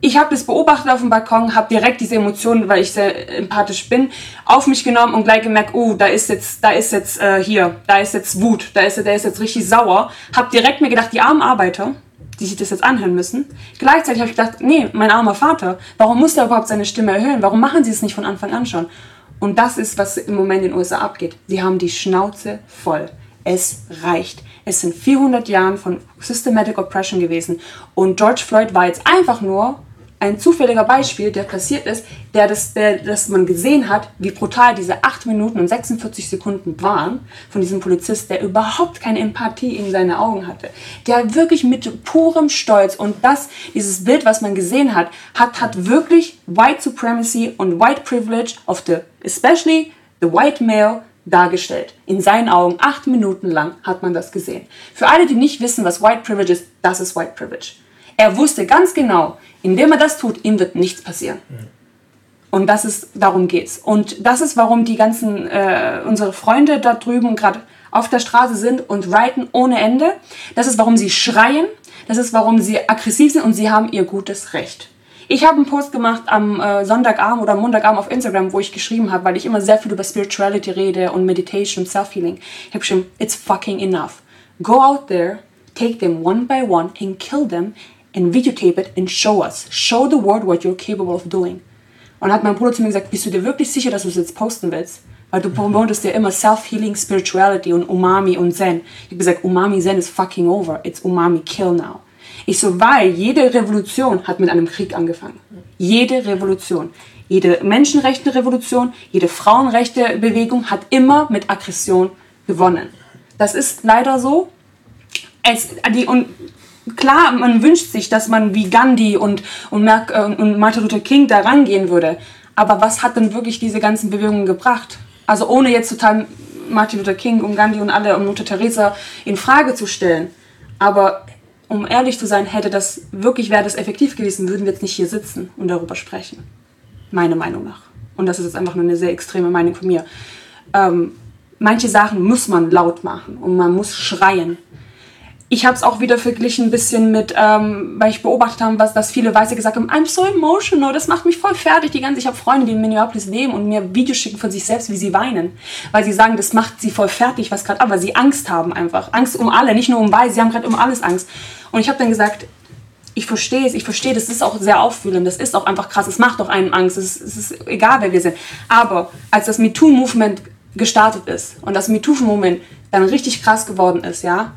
Speaker 1: Ich habe das beobachtet auf dem Balkon, habe direkt diese Emotionen, weil ich sehr empathisch bin, auf mich genommen und gleich gemerkt, oh, da ist jetzt, da ist jetzt äh, hier, da ist jetzt Wut, da ist, der ist jetzt richtig sauer. Habe direkt mir gedacht, die armen Arbeiter, die sich das jetzt anhören müssen. Gleichzeitig habe ich gedacht, nee, mein armer Vater, warum muss der überhaupt seine Stimme erhöhen? Warum machen sie es nicht von Anfang an schon? Und das ist, was im Moment in den USA abgeht. Sie haben die Schnauze voll. Es reicht. Es sind 400 Jahre von Systematic Oppression gewesen. Und George Floyd war jetzt einfach nur ein zufälliger Beispiel, der passiert ist, der das, der, dass man gesehen hat, wie brutal diese 8 Minuten und 46 Sekunden waren von diesem Polizist, der überhaupt keine Empathie in seine Augen hatte, der wirklich mit purem Stolz und das, dieses Bild, was man gesehen hat, hat, hat wirklich White Supremacy und White Privilege of the, especially the white male, dargestellt. In seinen Augen, acht Minuten lang hat man das gesehen. Für alle, die nicht wissen, was White Privilege ist, das ist White Privilege. Er wusste ganz genau, indem er das tut, ihm wird nichts passieren. Und das ist, darum geht's. Und das ist, warum die ganzen, äh, unsere Freunde da drüben gerade auf der Straße sind und reiten ohne Ende. Das ist, warum sie schreien. Das ist, warum sie aggressiv sind und sie haben ihr gutes Recht. Ich habe einen Post gemacht am äh, Sonntagabend oder Montagabend auf Instagram, wo ich geschrieben habe, weil ich immer sehr viel über Spirituality rede und Meditation und Self-Healing. Ich habe geschrieben, it's fucking enough. Go out there, take them one by one and kill them and videotape it and show us. Show the world what you're capable of doing. Und hat mein Bruder zu mir gesagt, bist du dir wirklich sicher, dass du es jetzt posten willst? Weil du promotest ja immer Self-Healing, Spirituality und Umami und Zen. Ich habe gesagt, Umami Zen is fucking over. It's Umami Kill now. Ich so, weil jede Revolution hat mit einem Krieg angefangen. Jede Revolution. Jede Menschenrechte-Revolution, jede Frauenrechte-Bewegung hat immer mit Aggression gewonnen. Das ist leider so. Es, die, und klar, man wünscht sich, dass man wie Gandhi und, und, äh, und Martin Luther King da rangehen würde. Aber was hat denn wirklich diese ganzen Bewegungen gebracht? Also ohne jetzt total Martin Luther King und Gandhi und alle und Mutter Teresa in Frage zu stellen. Aber um ehrlich zu sein, hätte das wirklich, wäre das effektiv gewesen, würden wir jetzt nicht hier sitzen und darüber sprechen. Meiner Meinung nach. Und das ist jetzt einfach nur eine sehr extreme Meinung von mir. Ähm, manche Sachen muss man laut machen und man muss schreien ich habe es auch wieder verglichen ein bisschen mit, ähm, weil ich beobachtet habe, was dass viele Weiße gesagt haben, I'm so emotional, das macht mich voll fertig. Die ganze, ich habe Freunde, die in Minneapolis leben und mir Videos schicken von sich selbst, wie sie weinen, weil sie sagen, das macht sie voll fertig, was gerade, aber sie Angst haben einfach, Angst um alle, nicht nur um Weiße, sie haben gerade um alles Angst. Und ich habe dann gesagt, ich verstehe es, ich verstehe, das ist auch sehr auffühlend, das ist auch einfach krass, es macht doch einen Angst, es ist, es ist egal, wer wir sind. Aber als das MeToo-Movement gestartet ist und das MeToo-Movement dann richtig krass geworden ist, ja,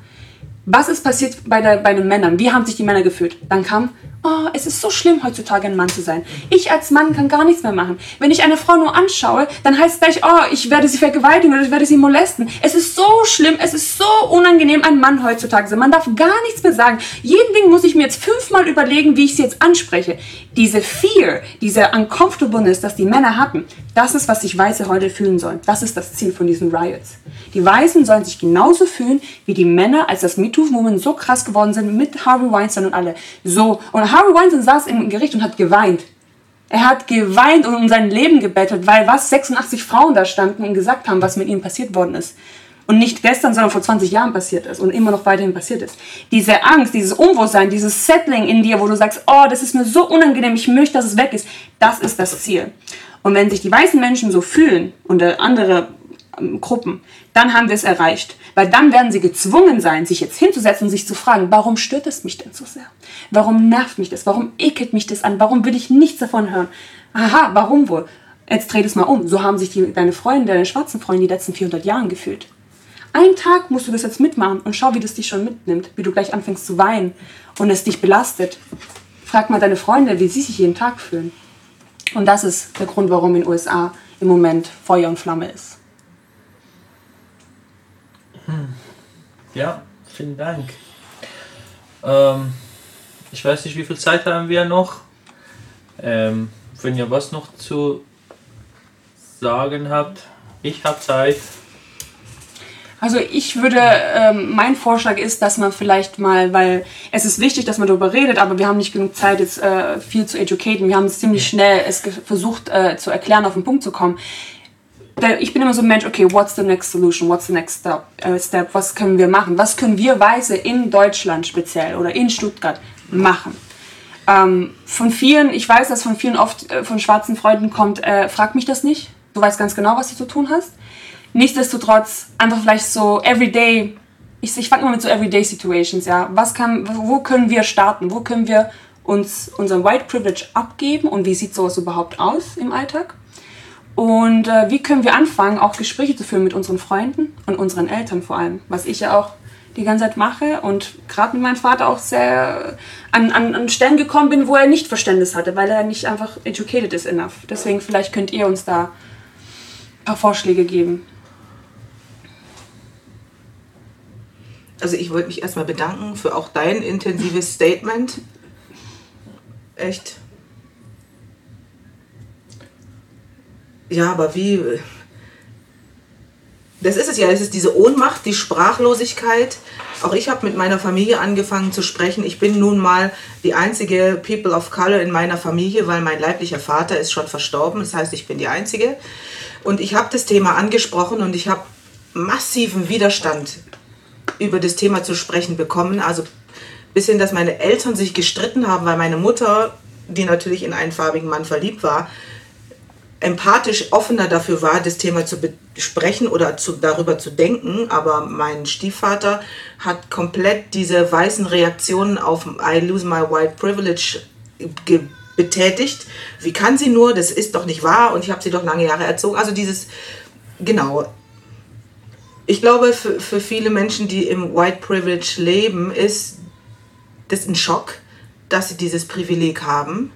Speaker 1: was ist passiert bei, der, bei den Männern? Wie haben sich die Männer gefühlt? Dann kam, oh, es ist so schlimm heutzutage ein Mann zu sein. Ich als Mann kann gar nichts mehr machen. Wenn ich eine Frau nur anschaue, dann heißt es gleich, oh, ich werde sie vergewaltigen oder ich werde sie molesten. Es ist so schlimm, es ist so unangenehm, ein Mann heutzutage zu sein. Man darf gar nichts mehr sagen. Jeden Ding muss ich mir jetzt fünfmal überlegen, wie ich sie jetzt anspreche. Diese Fear, diese Uncomfortableness, das die Männer hatten, das ist, was sich Weiße heute fühlen sollen. Das ist das Ziel von diesen Riots. Die Weißen sollen sich genauso fühlen wie die Männer, als das MeToo-Movement so krass geworden sind mit Harvey Weinstein und alle. So. Und Harvey Weinstein saß im Gericht und hat geweint. Er hat geweint und um sein Leben gebettelt, weil was 86 Frauen da standen und gesagt haben, was mit ihm passiert worden ist. Und nicht gestern, sondern vor 20 Jahren passiert ist und immer noch weiterhin passiert ist. Diese Angst, dieses Unwohlsein, dieses Settling in dir, wo du sagst, oh, das ist mir so unangenehm, ich möchte, dass es weg ist, das ist das Ziel. Und wenn sich die weißen Menschen so fühlen und andere ähm, Gruppen, dann haben wir es erreicht. Weil dann werden sie gezwungen sein, sich jetzt hinzusetzen und sich zu fragen, warum stört es mich denn so sehr? Warum nervt mich das? Warum ekelt mich das an? Warum will ich nichts davon hören? Aha, warum wohl? Jetzt dreh es mal um. So haben sich die, deine Freunde, deine schwarzen Freunde die letzten 400 Jahre gefühlt. Einen Tag musst du das jetzt mitmachen und schau, wie das dich schon mitnimmt, wie du gleich anfängst zu weinen und es dich belastet. Frag mal deine Freunde, wie sie sich jeden Tag fühlen. Und das ist der Grund, warum in den USA im Moment Feuer und Flamme ist.
Speaker 2: Hm. Ja, vielen Dank. Ähm, ich weiß nicht, wie viel Zeit haben wir noch. Ähm, wenn ihr was noch zu sagen habt, ich habe Zeit.
Speaker 1: Also ich würde, ähm, mein Vorschlag ist, dass man vielleicht mal, weil es ist wichtig, dass man darüber redet, aber wir haben nicht genug Zeit, jetzt äh, viel zu educaten. Wir haben es ziemlich schnell es versucht äh, zu erklären, auf den Punkt zu kommen. Ich bin immer so ein Mensch, okay, what's the next solution, what's the next step, äh, step, was können wir machen? Was können wir Weiße in Deutschland speziell oder in Stuttgart machen? Ähm, von vielen, ich weiß, dass von vielen oft äh, von schwarzen Freunden kommt, äh, frag mich das nicht. Du weißt ganz genau, was du zu tun hast. Nichtsdestotrotz einfach vielleicht so everyday, ich, ich fange mal mit so everyday situations, ja. Was kann, wo können wir starten? Wo können wir uns unseren White Privilege abgeben und wie sieht sowas überhaupt aus im Alltag? Und äh, wie können wir anfangen, auch Gespräche zu führen mit unseren Freunden und unseren Eltern vor allem, was ich ja auch die ganze Zeit mache und gerade mit meinem Vater auch sehr an, an, an Stellen gekommen bin, wo er nicht Verständnis hatte, weil er nicht einfach educated ist enough. Deswegen vielleicht könnt ihr uns da ein paar Vorschläge geben.
Speaker 3: Also ich wollte mich erstmal bedanken für auch dein intensives Statement. Echt. Ja, aber wie. Das ist es ja, es ist diese Ohnmacht, die Sprachlosigkeit. Auch ich habe mit meiner Familie angefangen zu sprechen. Ich bin nun mal die einzige People of Color in meiner Familie, weil mein leiblicher Vater ist schon verstorben. Das heißt, ich bin die einzige. Und ich habe das Thema angesprochen und ich habe massiven Widerstand über das Thema zu sprechen bekommen. Also bis hin, dass meine Eltern sich gestritten haben, weil meine Mutter, die natürlich in einen farbigen Mann verliebt war, empathisch offener dafür war, das Thema zu besprechen oder zu, darüber zu denken. Aber mein Stiefvater hat komplett diese weißen Reaktionen auf I lose my white privilege betätigt. Wie kann sie nur? Das ist doch nicht wahr und ich habe sie doch lange Jahre erzogen. Also dieses, genau, ich glaube, für, für viele Menschen, die im White Privilege leben, ist das ein Schock, dass sie dieses Privileg haben,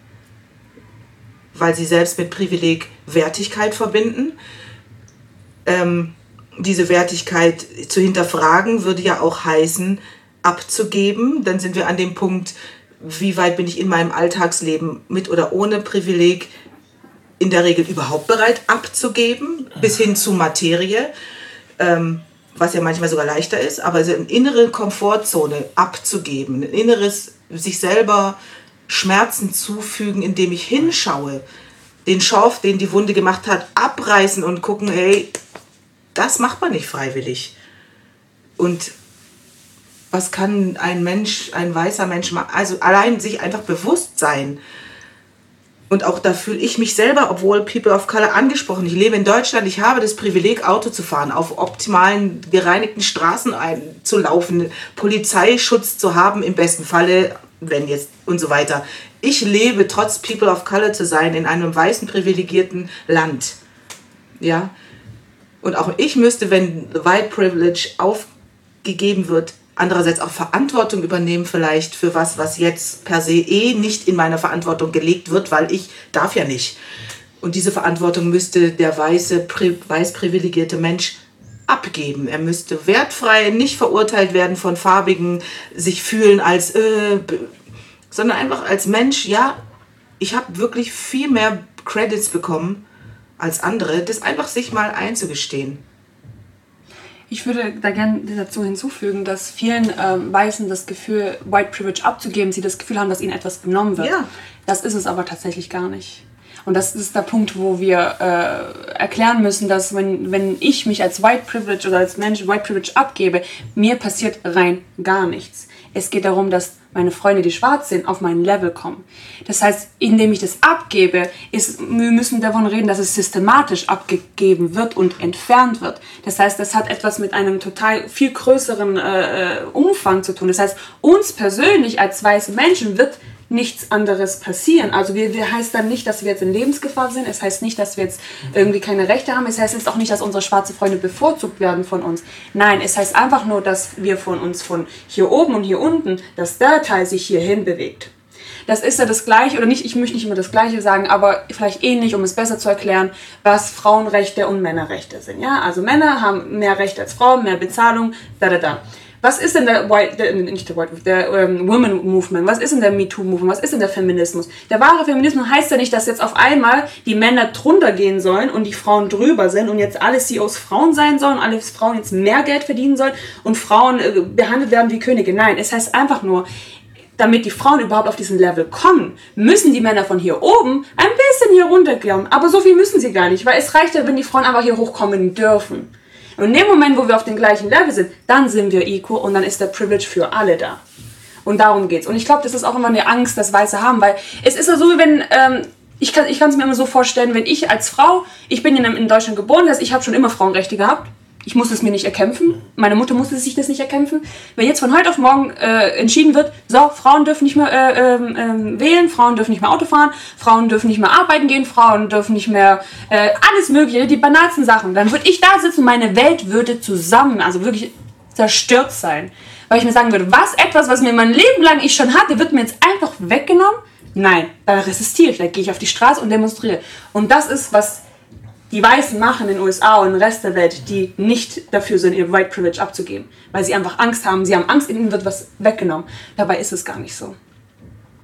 Speaker 3: weil sie selbst mit Privileg Wertigkeit verbinden. Ähm, diese Wertigkeit zu hinterfragen würde ja auch heißen, abzugeben. Dann sind wir an dem Punkt, wie weit bin ich in meinem Alltagsleben mit oder ohne Privileg in der Regel überhaupt bereit abzugeben, bis hin zu Materie ähm, was ja manchmal sogar leichter ist, aber so eine innere Komfortzone abzugeben, ein inneres sich selber Schmerzen zufügen, indem ich hinschaue, den Schorf, den die Wunde gemacht hat, abreißen und gucken, hey, das macht man nicht freiwillig. Und was kann ein Mensch, ein weißer Mensch machen? Also allein sich einfach bewusst sein, und auch da fühle ich mich selber, obwohl People of Color angesprochen. Ich lebe in Deutschland, ich habe das Privileg, Auto zu fahren, auf optimalen, gereinigten Straßen zu laufen, Polizeischutz zu haben, im besten Falle, wenn jetzt und so weiter. Ich lebe, trotz People of Color zu sein, in einem weißen, privilegierten Land. Ja. Und auch ich müsste, wenn White Privilege aufgegeben wird, andererseits auch Verantwortung übernehmen vielleicht für was, was jetzt per se eh nicht in meine Verantwortung gelegt wird, weil ich darf ja nicht. Und diese Verantwortung müsste der weiße, pri weiß privilegierte Mensch abgeben. Er müsste wertfrei nicht verurteilt werden von Farbigen, sich fühlen als, äh, sondern einfach als Mensch, ja, ich habe wirklich viel mehr Credits bekommen als andere, das einfach sich mal einzugestehen.
Speaker 1: Ich würde da gerne dazu hinzufügen, dass vielen ähm, Weißen das Gefühl, White Privilege abzugeben, sie das Gefühl haben, dass ihnen etwas genommen wird. Ja. Das ist es aber tatsächlich gar nicht. Und das ist der Punkt, wo wir äh, erklären müssen, dass wenn, wenn ich mich als White Privilege oder als Mensch White Privilege abgebe, mir passiert rein gar nichts. Es geht darum, dass meine Freunde, die schwarz sind, auf mein Level kommen. Das heißt, indem ich das abgebe, ist, wir müssen davon reden, dass es systematisch abgegeben wird und entfernt wird. Das heißt, das hat etwas mit einem total viel größeren äh, äh Umfang zu tun. Das heißt, uns persönlich als weiße Menschen wird nichts anderes passieren. Also wir, wir heißt dann nicht, dass wir jetzt in Lebensgefahr sind. Es heißt nicht, dass wir jetzt irgendwie keine Rechte haben. Es heißt jetzt auch nicht, dass unsere schwarze Freunde bevorzugt werden von uns. Nein, es heißt einfach nur, dass wir von uns von hier oben und hier unten, dass der Teil sich hierhin bewegt. Das ist ja das Gleiche, oder nicht, ich möchte nicht immer das Gleiche sagen, aber vielleicht ähnlich, um es besser zu erklären, was Frauenrechte und Männerrechte sind. Ja? Also Männer haben mehr Rechte als Frauen, mehr Bezahlung, da, da, da. Was ist denn der White, der, nicht der White, der ähm, Women Movement? Was ist denn der MeToo Movement? Was ist denn der Feminismus? Der wahre Feminismus heißt ja nicht, dass jetzt auf einmal die Männer drunter gehen sollen und die Frauen drüber sind und jetzt alle CEOs Frauen sein sollen, alle Frauen jetzt mehr Geld verdienen sollen und Frauen äh, behandelt werden wie Könige. Nein, es heißt einfach nur, damit die Frauen überhaupt auf diesen Level kommen, müssen die Männer von hier oben ein bisschen hier runterkommen. Aber so viel müssen sie gar nicht, weil es reicht ja, wenn die Frauen einfach hier hochkommen dürfen. Und in dem Moment, wo wir auf dem gleichen Level sind, dann sind wir equal und dann ist der Privilege für alle da. Und darum geht's. Und ich glaube, das ist auch immer eine Angst, das Weiße haben, weil es ist ja so, wie wenn, ähm, ich kann es mir immer so vorstellen, wenn ich als Frau, ich bin in, in Deutschland geboren, das heißt, ich habe schon immer Frauenrechte gehabt, ich musste es mir nicht erkämpfen. Meine Mutter musste sich das nicht erkämpfen. Wenn jetzt von heute auf morgen äh, entschieden wird, so, Frauen dürfen nicht mehr äh, äh, wählen, Frauen dürfen nicht mehr Auto fahren, Frauen dürfen nicht mehr arbeiten gehen, Frauen dürfen nicht mehr äh, alles Mögliche, die banalsten Sachen, dann würde ich da sitzen und meine Welt würde zusammen, also wirklich zerstört sein. Weil ich mir sagen würde, was etwas, was mir mein Leben lang ich schon hatte, wird mir jetzt einfach weggenommen? Nein, da resistiere ich, da gehe ich auf die Straße und demonstriere. Und das ist, was die Weißen machen in den USA und im Rest der Welt, die nicht dafür sind, ihr White Privilege abzugeben, weil sie einfach Angst haben. Sie haben Angst, ihnen wird was weggenommen. Dabei ist es gar nicht so.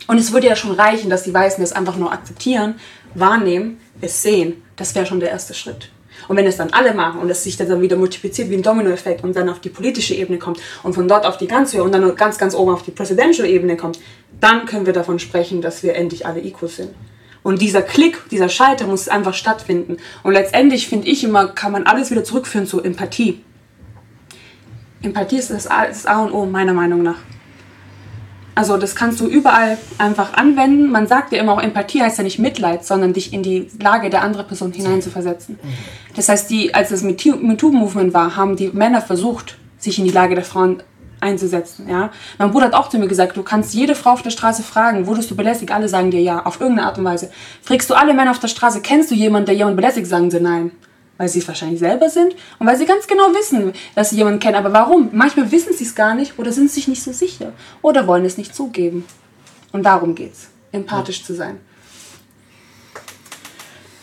Speaker 1: Und es würde ja schon reichen, dass die Weißen das einfach nur akzeptieren, wahrnehmen, es sehen. Das wäre schon der erste Schritt. Und wenn es dann alle machen und es sich dann wieder multipliziert wie ein Dominoeffekt und dann auf die politische Ebene kommt und von dort auf die ganz Höhe und dann ganz, ganz oben auf die Presidential Ebene kommt, dann können wir davon sprechen, dass wir endlich alle equal sind. Und dieser Klick, dieser Schalter muss einfach stattfinden. Und letztendlich finde ich immer, kann man alles wieder zurückführen zu Empathie. Empathie ist das A, das A und O, meiner Meinung nach. Also das kannst du überall einfach anwenden. Man sagt ja immer auch, Empathie heißt ja nicht Mitleid, sondern dich in die Lage der anderen Person hineinzuversetzen. Das heißt, die, als das MeToo-Movement war, haben die Männer versucht, sich in die Lage der Frauen einzusetzen. Ja? Mein Bruder hat auch zu mir gesagt, du kannst jede Frau auf der Straße fragen, wurdest du belästigt? Alle sagen dir ja, auf irgendeine Art und Weise. Fragst du alle Männer auf der Straße, kennst du jemanden, der jemanden belästigt? Sagen sie nein. Weil sie es wahrscheinlich selber sind und weil sie ganz genau wissen, dass sie jemanden kennen. Aber warum? Manchmal wissen sie es gar nicht oder sind sich nicht so sicher oder wollen es nicht zugeben. Und darum geht's, empathisch ja. zu sein.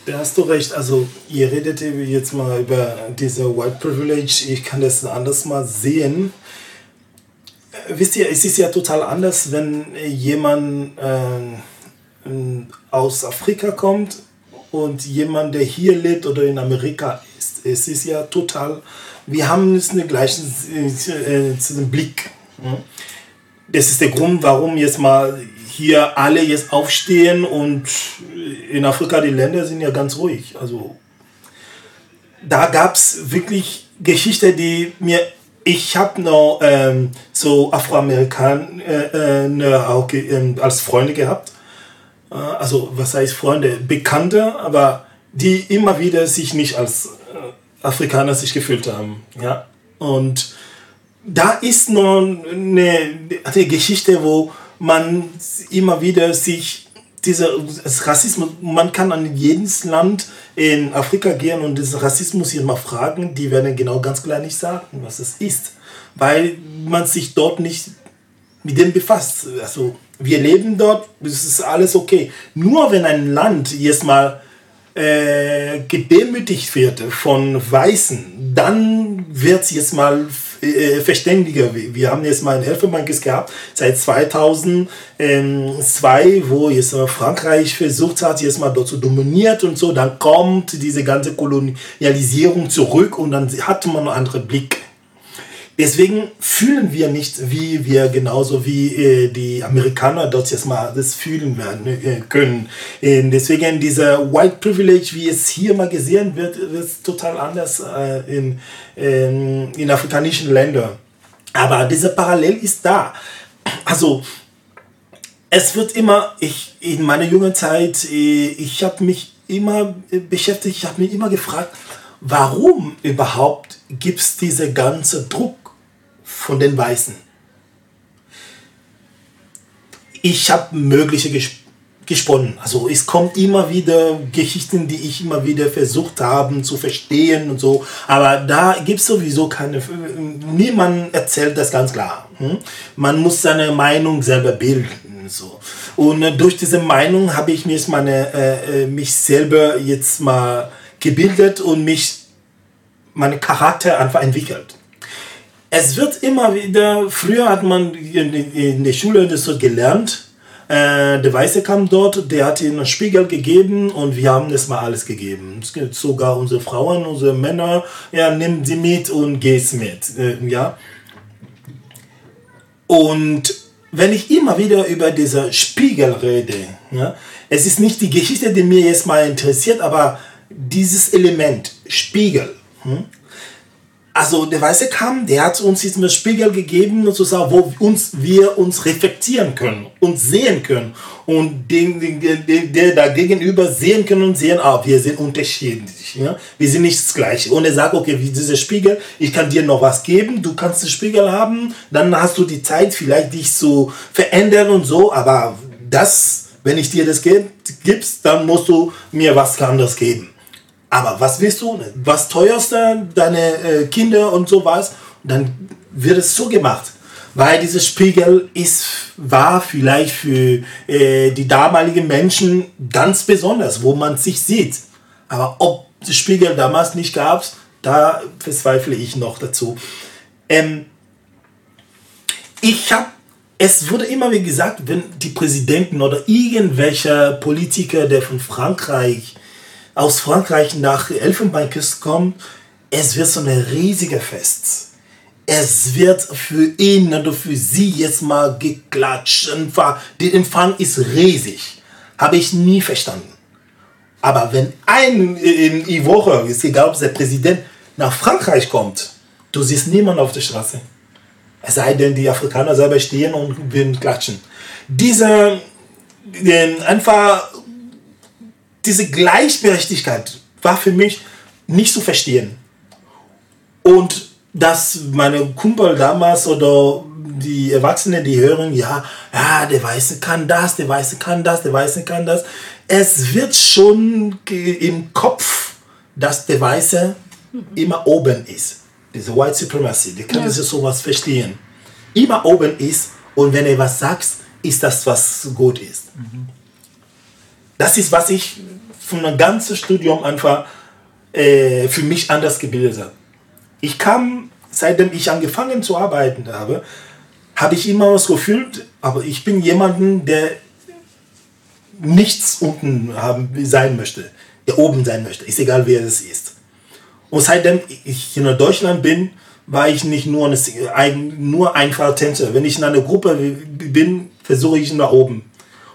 Speaker 4: Da hast du recht. Also, ihr redet jetzt mal über diese White Privilege. Ich kann das anders mal sehen wisst ihr, es ist ja total anders, wenn jemand äh, aus Afrika kommt und jemand, der hier lebt oder in Amerika ist. Es ist ja total, wir haben es den gleichen äh, Blick. Das ist der Grund, warum jetzt mal hier alle jetzt aufstehen und in Afrika die Länder sind ja ganz ruhig. Also da gab es wirklich Geschichte, die mir ich habe noch ähm, so Afroamerikaner äh, äh, auch äh, als Freunde gehabt. Äh, also was heißt Freunde? Bekannte, aber die immer wieder sich nicht als äh, Afrikaner sich gefühlt haben. Ja? Und da ist noch eine, eine Geschichte, wo man immer wieder sich dieser Rassismus, man kann an jedes Land in Afrika gehen und diesen Rassismus hier mal fragen, die werden genau ganz klar nicht sagen, was es ist, weil man sich dort nicht mit dem befasst. Also wir leben dort, es ist alles okay. Nur wenn ein Land jetzt mal äh, gedemütigt wird von Weißen, dann wird es jetzt mal äh, verständiger. Wir haben jetzt mal ein Elfenbankes gehabt seit 2002, wo jetzt Frankreich versucht hat, jetzt mal dort zu dominiert und so. Dann kommt diese ganze Kolonialisierung zurück und dann hat man einen anderen Blick Deswegen fühlen wir nicht, wie wir genauso wie äh, die Amerikaner dort jetzt mal das fühlen werden äh, können. Äh, deswegen dieser White Privilege, wie es hier mal gesehen wird, ist total anders äh, in, in, in afrikanischen Ländern. Aber dieser Parallel ist da. Also es wird immer, ich in meiner jungen Zeit, äh, ich habe mich immer beschäftigt, ich habe mich immer gefragt, warum überhaupt gibt es diese ganze Druck von den Weißen. Ich habe mögliche gesp gesponnen. Also es kommt immer wieder Geschichten, die ich immer wieder versucht habe zu verstehen und so. Aber da gibt es sowieso keine. Niemand erzählt das ganz klar. Hm? Man muss seine Meinung selber bilden. So. Und äh, durch diese Meinung habe ich mich, meine, äh, äh, mich selber jetzt mal gebildet und mich, mein Charakter einfach entwickelt. Es wird immer wieder, früher hat man in, der Schule das so gelernt, äh, der Weiße kam dort, der hat ihnen einen Spiegel gegeben und wir haben das mal alles gegeben. Es gibt sogar unsere Frauen, unsere Männer, ja, nimm sie mit und geh's mit. Äh, ja. Und wenn ich immer wieder über diese Spiegel rede, ja, es ist nicht die Geschichte, die mir jetzt mal interessiert, aber dieses Element, Spiegel, hm, also der Weiße kam, der hat uns diesen Spiegel gegeben, sozusagen, wo uns, wir uns reflektieren können und sehen können. Und den, den, den, der da gegenüber sehen können und sehen, ah, wir sind unterschiedlich. Ja? Wir sind nicht das Gleiche. Und er sagt, okay, wie dieser Spiegel, ich kann dir noch was geben, du kannst den Spiegel haben, dann hast du die Zeit, vielleicht dich zu verändern und so, aber das, wenn ich dir das gibst, dann musst du mir was anderes geben. Aber was willst du? Was teuerste, deine äh, Kinder und sowas? Dann wird es so gemacht. Weil dieses Spiegel ist, war vielleicht für äh, die damaligen Menschen ganz besonders, wo man sich sieht. Aber ob es Spiegel damals nicht gab, da verzweifle ich noch dazu. Ähm, ich habe, es wurde immer wie gesagt, wenn die Präsidenten oder irgendwelcher Politiker, der von Frankreich aus Frankreich nach Elfenbeinküste kommt, es wird so ein riesiger Fest. Es wird für ihn oder für sie jetzt mal geklatscht. Der Empfang ist riesig. Habe ich nie verstanden. Aber wenn ein in die Woche, ist egal ob der Präsident nach Frankreich kommt, du siehst niemanden auf der Straße. Es sei denn, die Afrikaner selber stehen und klatschen. Dieser einfach diese Gleichberechtigkeit war für mich nicht zu verstehen. Und dass meine Kumpel damals oder die Erwachsenen, die hören, ja, ja, der Weiße kann das, der Weiße kann das, der Weiße kann das. Es wird schon im Kopf, dass der Weiße immer oben ist. Diese White Supremacy, die kann ja. sich sowas verstehen. Immer oben ist und wenn er was sagt, ist das, was gut ist. Mhm. Das ist, was ich von meinem ganzen Studium einfach äh, für mich anders gebildet habe. Ich kam, seitdem ich angefangen zu arbeiten habe, habe ich immer das Gefühl, aber ich bin jemanden, der nichts unten haben, sein möchte, der oben sein möchte. Ist egal, wer es ist. Und seitdem ich in Deutschland bin, war ich nicht nur, eine, nur einfach Tänzer. Wenn ich in einer Gruppe bin, versuche ich nach oben.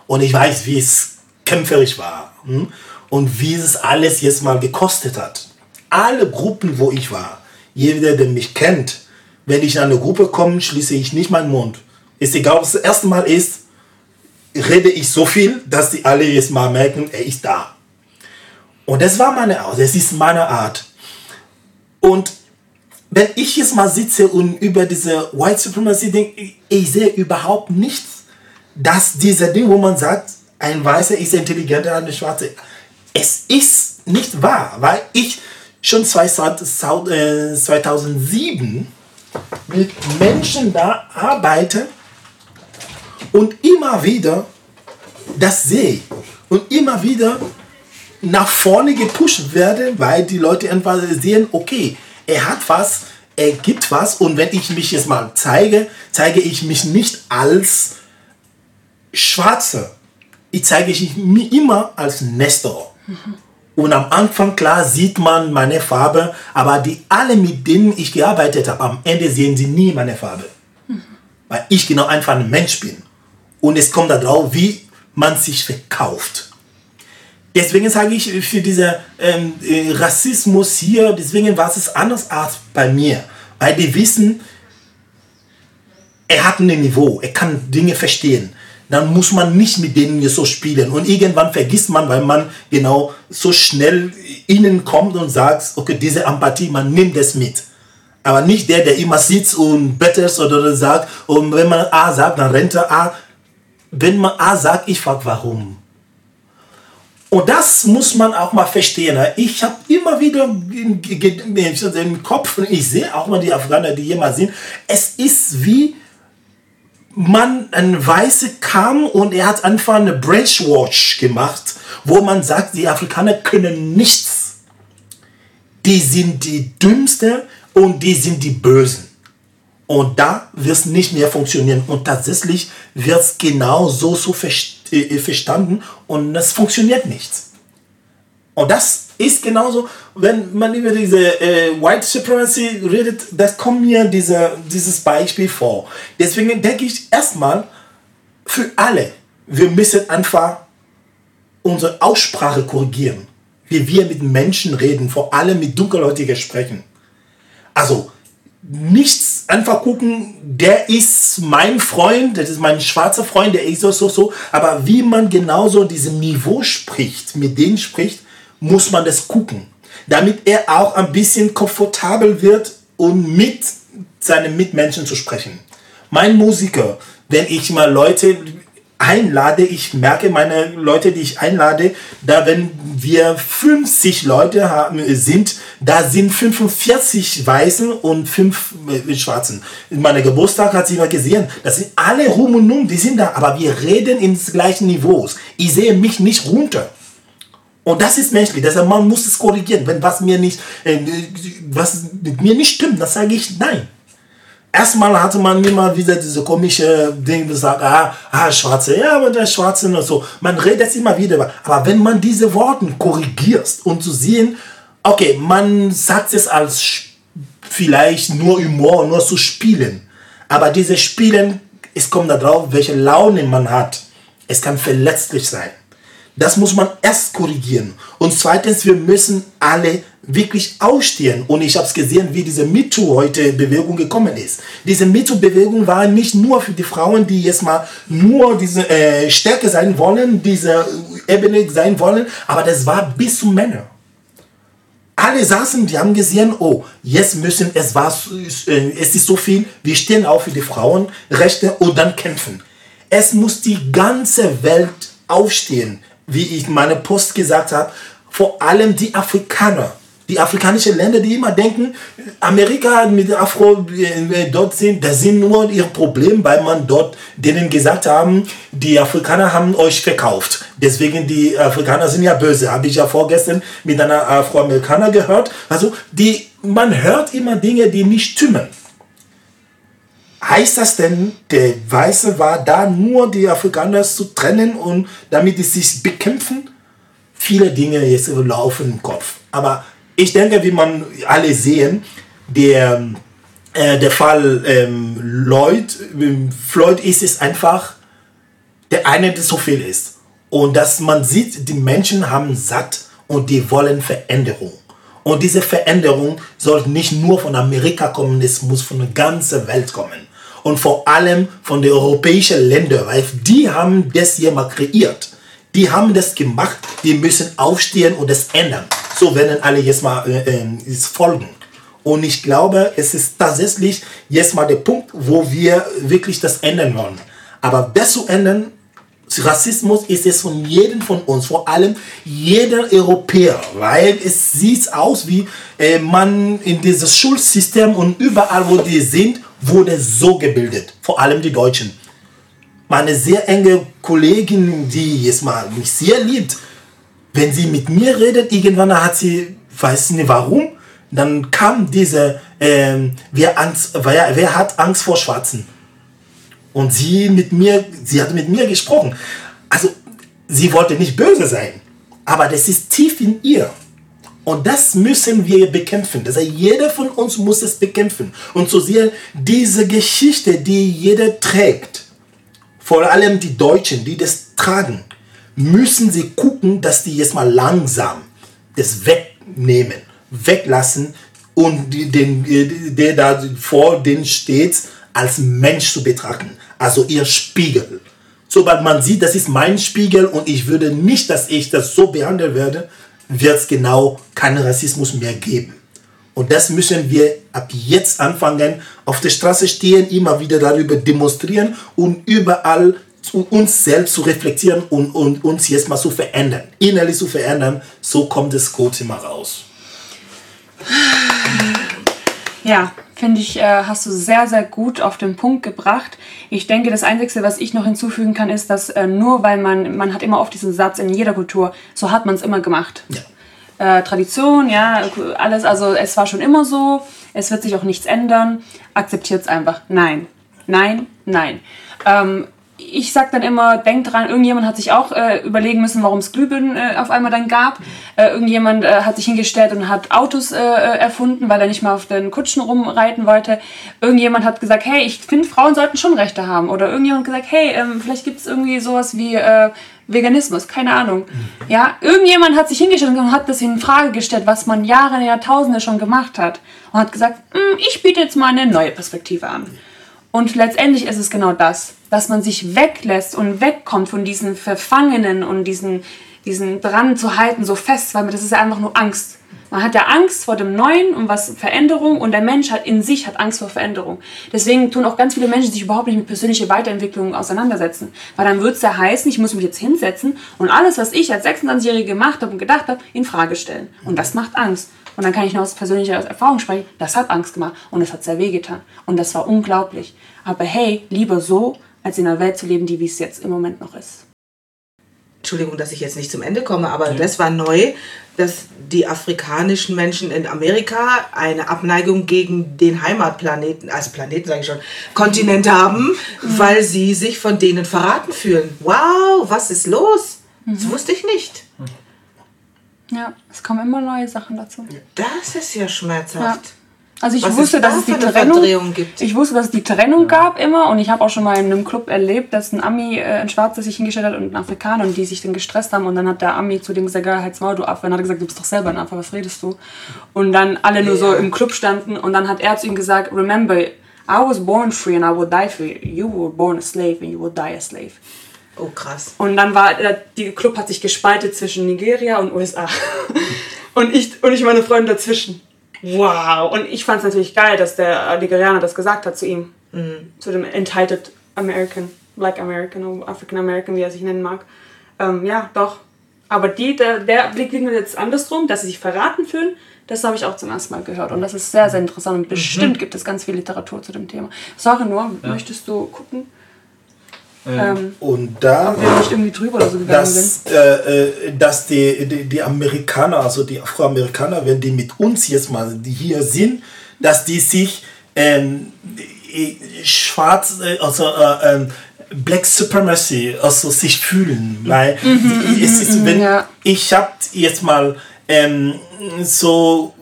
Speaker 4: Und ich weiß, wie es kämpferisch war hm? und wie es alles jetzt mal gekostet hat. Alle Gruppen, wo ich war, jeder, der mich kennt, wenn ich in eine Gruppe komme, schließe ich nicht meinen Mund. Ist egal, ob es das erste Mal ist, rede ich so viel, dass die alle jetzt mal merken, er ist da. Und das war meine Art, das ist meine Art. Und wenn ich jetzt mal sitze und über diese White Supremacy denke, ich sehe überhaupt nichts, dass dieser Ding, wo man sagt, ein Weißer ist intelligenter als ein Schwarzer. Es ist nicht wahr, weil ich schon 2007 mit Menschen da arbeite und immer wieder das sehe und immer wieder nach vorne gepusht werde, weil die Leute einfach sehen, okay, er hat was, er gibt was und wenn ich mich jetzt mal zeige, zeige ich mich nicht als Schwarzer, ich zeige mich immer als Nestor. Und am Anfang, klar, sieht man meine Farbe, aber die alle, mit denen ich gearbeitet habe, am Ende sehen sie nie meine Farbe. Weil ich genau einfach ein Mensch bin. Und es kommt darauf, wie man sich verkauft. Deswegen sage ich, für diesen ähm, äh, Rassismus hier, deswegen war es anders als bei mir. Weil die wissen, er hat ein Niveau, er kann Dinge verstehen dann muss man nicht mit denen so spielen. Und irgendwann vergisst man, weil man genau so schnell innen kommt und sagt, okay, diese Empathie, man nimmt es mit. Aber nicht der, der immer sitzt und bettelt oder sagt, und wenn man A sagt, dann rennt er A. Wenn man A sagt, ich frage, warum? Und das muss man auch mal verstehen. Ich habe immer wieder im Kopf, und ich sehe auch mal die Afghaner, die mal sind, es ist wie man, ein Weiße kam und er hat einfach eine Brainwash gemacht, wo man sagt, die Afrikaner können nichts. Die sind die Dümmste und die sind die Bösen. Und da wird es nicht mehr funktionieren. Und tatsächlich wird es genau so, so äh, verstanden und es funktioniert nicht. Und das ist genauso, wenn man über diese äh, White Supremacy redet, das kommt mir diese, dieses Beispiel vor. Deswegen denke ich erstmal für alle, wir müssen einfach unsere Aussprache korrigieren, wie wir mit Menschen reden, vor allem mit Dunkelhäutigen sprechen. Also nichts einfach gucken, der ist mein Freund, das ist mein schwarzer Freund, der ist so, so, so. Aber wie man genauso diesem Niveau spricht, mit denen spricht, muss man das gucken, damit er auch ein bisschen komfortabel wird und mit seinen Mitmenschen zu sprechen. Mein Musiker, wenn ich mal Leute einlade, ich merke meine Leute, die ich einlade, da wenn wir 50 Leute haben, sind, da sind 45 Weißen und 5 äh, Schwarzen. In meiner Geburtstag hat sie mal gesehen, das sind alle rum und um, die sind da, aber wir reden ins gleichen Niveaus. Ich sehe mich nicht runter. Und das ist menschlich. Deshalb man muss es korrigieren. Wenn was mir nicht, äh, was mit mir nicht stimmt, dann sage ich nein. Erstmal hatte man immer wieder diese komische Dinge gesagt, ah, ah, Schwarze, ja, aber der Schwarze und so. Man redet immer wieder. Aber wenn man diese Worte korrigiert und zu sehen, okay, man sagt es als vielleicht nur Humor, nur zu spielen. Aber diese Spielen, es kommt darauf, welche Laune man hat. Es kann verletzlich sein. Das muss man erst korrigieren. Und zweitens, wir müssen alle wirklich aufstehen. Und ich habe es gesehen, wie diese MeToo heute Bewegung gekommen ist. Diese MeToo-Bewegung war nicht nur für die Frauen, die jetzt mal nur diese äh, Stärke sein wollen, diese Ebene sein wollen, aber das war bis zu Männern. Alle saßen, die haben gesehen, oh, jetzt müssen, es war, äh, es ist so viel, wir stehen auf für die Frauenrechte und dann kämpfen. Es muss die ganze Welt aufstehen wie ich meine Post gesagt habe, vor allem die Afrikaner. Die afrikanischen Länder, die immer denken, Amerika mit Afro äh, dort sind, das sind nur ihr Problem, weil man dort denen gesagt haben, die Afrikaner haben euch verkauft. Deswegen die Afrikaner sind ja böse. Habe ich ja vorgestern mit einer Afroamerikaner gehört. Also die, man hört immer Dinge, die nicht stimmen. Heißt das denn, der Weiße war da nur die Afrikaner zu trennen und damit sie sich bekämpfen? Viele Dinge jetzt laufen im Kopf. Aber ich denke, wie man alle sehen, der, äh, der Fall ähm, Lloyd, ähm, Floyd ist es einfach der eine, der so viel ist. Und dass man sieht, die Menschen haben satt und die wollen Veränderung. Und diese Veränderung soll nicht nur von Amerika kommen, es muss von der ganzen Welt kommen und vor allem von den europäischen Ländern, weil die haben das hier mal kreiert. Die haben das gemacht, die müssen aufstehen und das ändern. So werden alle jetzt mal äh, äh, folgen. Und ich glaube, es ist tatsächlich jetzt mal der Punkt, wo wir wirklich das ändern wollen. Aber das zu ändern, Rassismus ist es von jedem von uns, vor allem jeder Europäer, weil es sieht aus wie äh, man in dieses Schulsystem und überall, wo die sind, wurde so gebildet, vor allem die Deutschen. Meine sehr enge Kollegin, die jetzt mal mich sehr liebt, wenn sie mit mir redet, irgendwann hat sie, weiß nicht warum, dann kam diese, ähm, wer, Angst, wer, wer hat Angst vor Schwarzen? Und sie mit mir, sie hat mit mir gesprochen. Also, sie wollte nicht böse sein, aber das ist tief in ihr. Und das müssen wir bekämpfen. Das heißt, jeder von uns muss es bekämpfen. Und zu sehen, diese Geschichte, die jeder trägt, vor allem die Deutschen, die das tragen, müssen sie gucken, dass die jetzt mal langsam das wegnehmen, weglassen und den, der da vor denen steht, als Mensch zu betrachten. Also ihr Spiegel. Sobald man sieht, das ist mein Spiegel und ich würde nicht, dass ich das so behandeln werde, wird es genau keinen Rassismus mehr geben. Und das müssen wir ab jetzt anfangen, auf der Straße stehen, immer wieder darüber demonstrieren und überall uns selbst zu reflektieren und, und uns jetzt mal zu verändern, innerlich zu verändern. So kommt das Gute mal raus.
Speaker 1: Ja, finde ich, äh, hast du sehr, sehr gut auf den Punkt gebracht. Ich denke, das Einzige, was ich noch hinzufügen kann, ist, dass äh, nur weil man, man hat immer oft diesen Satz in jeder Kultur, so hat man es immer gemacht. Ja. Äh, Tradition, ja, alles, also es war schon immer so, es wird sich auch nichts ändern, akzeptiert es einfach. Nein, nein, nein. Ähm, ich sag dann immer, denkt dran, irgendjemand hat sich auch äh, überlegen müssen, warum es Glühbirnen äh, auf einmal dann gab. Äh, irgendjemand äh, hat sich hingestellt und hat Autos äh, äh, erfunden, weil er nicht mal auf den Kutschen rumreiten wollte. Irgendjemand hat gesagt, hey, ich finde, Frauen sollten schon Rechte haben. Oder irgendjemand hat gesagt, hey, ähm, vielleicht gibt es irgendwie sowas wie Veganismus, keine Ahnung. Mhm. Ja, irgendjemand hat sich hingestellt und hat das in Frage gestellt, was man Jahre, Jahrtausende schon gemacht hat. Und hat gesagt, hm, ich biete jetzt mal eine neue Perspektive an. Und letztendlich ist es genau das, dass man sich weglässt und wegkommt von diesen Verfangenen und diesen, diesen dran zu halten, so fest, weil das ist ja einfach nur Angst. Man hat ja Angst vor dem Neuen und was Veränderung und der Mensch hat in sich hat Angst vor Veränderung. Deswegen tun auch ganz viele Menschen sich überhaupt nicht mit persönlicher Weiterentwicklung auseinandersetzen. Weil dann würde es ja heißen, ich muss mich jetzt hinsetzen und alles, was ich als 26-Jährige gemacht habe und gedacht habe, in Frage stellen. Und das macht Angst. Und dann kann ich nur aus persönlicher Erfahrung sprechen, das hat Angst gemacht und es hat sehr weh getan. Und das war unglaublich. Aber hey, lieber so, als in einer Welt zu leben, die wie es jetzt im Moment noch ist.
Speaker 3: Entschuldigung, dass ich jetzt nicht zum Ende komme, aber ja. das war neu, dass die afrikanischen Menschen in Amerika eine Abneigung gegen den Heimatplaneten, also Planeten sage ich schon, Kontinent haben, mhm. weil sie sich von denen verraten fühlen. Wow, was ist los? Mhm. Das wusste ich nicht.
Speaker 1: Ja, es kommen immer neue Sachen dazu.
Speaker 3: Das ist ja schmerzhaft. Ja.
Speaker 1: Also ich Was wusste, dass es die Trennung gibt. Ich wusste, dass es die Trennung ja. gab immer und ich habe auch schon mal in einem Club erlebt, dass ein Ami, äh, ein Schwarzer sich hingestellt hat und ein Afrikaner und die sich dann gestresst haben und dann hat der Ami zu dem gesagt, halt's Maul, du Affe. Und hat er gesagt, du bist doch selber ein Affe, was redest du? Und dann alle nur so im Club standen und dann hat er zu ihm gesagt, remember, I was born free and I will die free. You were born a slave and you will die a slave.
Speaker 3: Oh, krass.
Speaker 1: Und dann war, der Club hat sich gespaltet zwischen Nigeria und USA. und ich, und ich meine Freunde dazwischen. Wow. Und ich fand es natürlich geil, dass der Nigerianer das gesagt hat zu ihm. Mhm. Zu dem Entitled American, Black American oder African American, wie er sich nennen mag. Ähm, ja, doch. Aber die, der, der Blick liegt mir jetzt andersrum, dass sie sich verraten fühlen. Das habe ich auch zum ersten Mal gehört. Und das ist sehr, sehr interessant. Und bestimmt mhm. gibt es ganz viel Literatur zu dem Thema. Sorry nur, ja. möchtest du gucken?
Speaker 4: Ähm, und da,
Speaker 1: ob wir nicht irgendwie drüber oder so gegangen
Speaker 4: dass, sind. Äh, äh, dass die, die, die Amerikaner, also die Afroamerikaner, wenn die mit uns jetzt mal die hier sind, dass die sich ähm, schwarz, äh, also äh, ähm, Black Supremacy, also sich fühlen, weil mhm, mhm es ist, mhm, wenn ja. ich habe jetzt mal ähm, so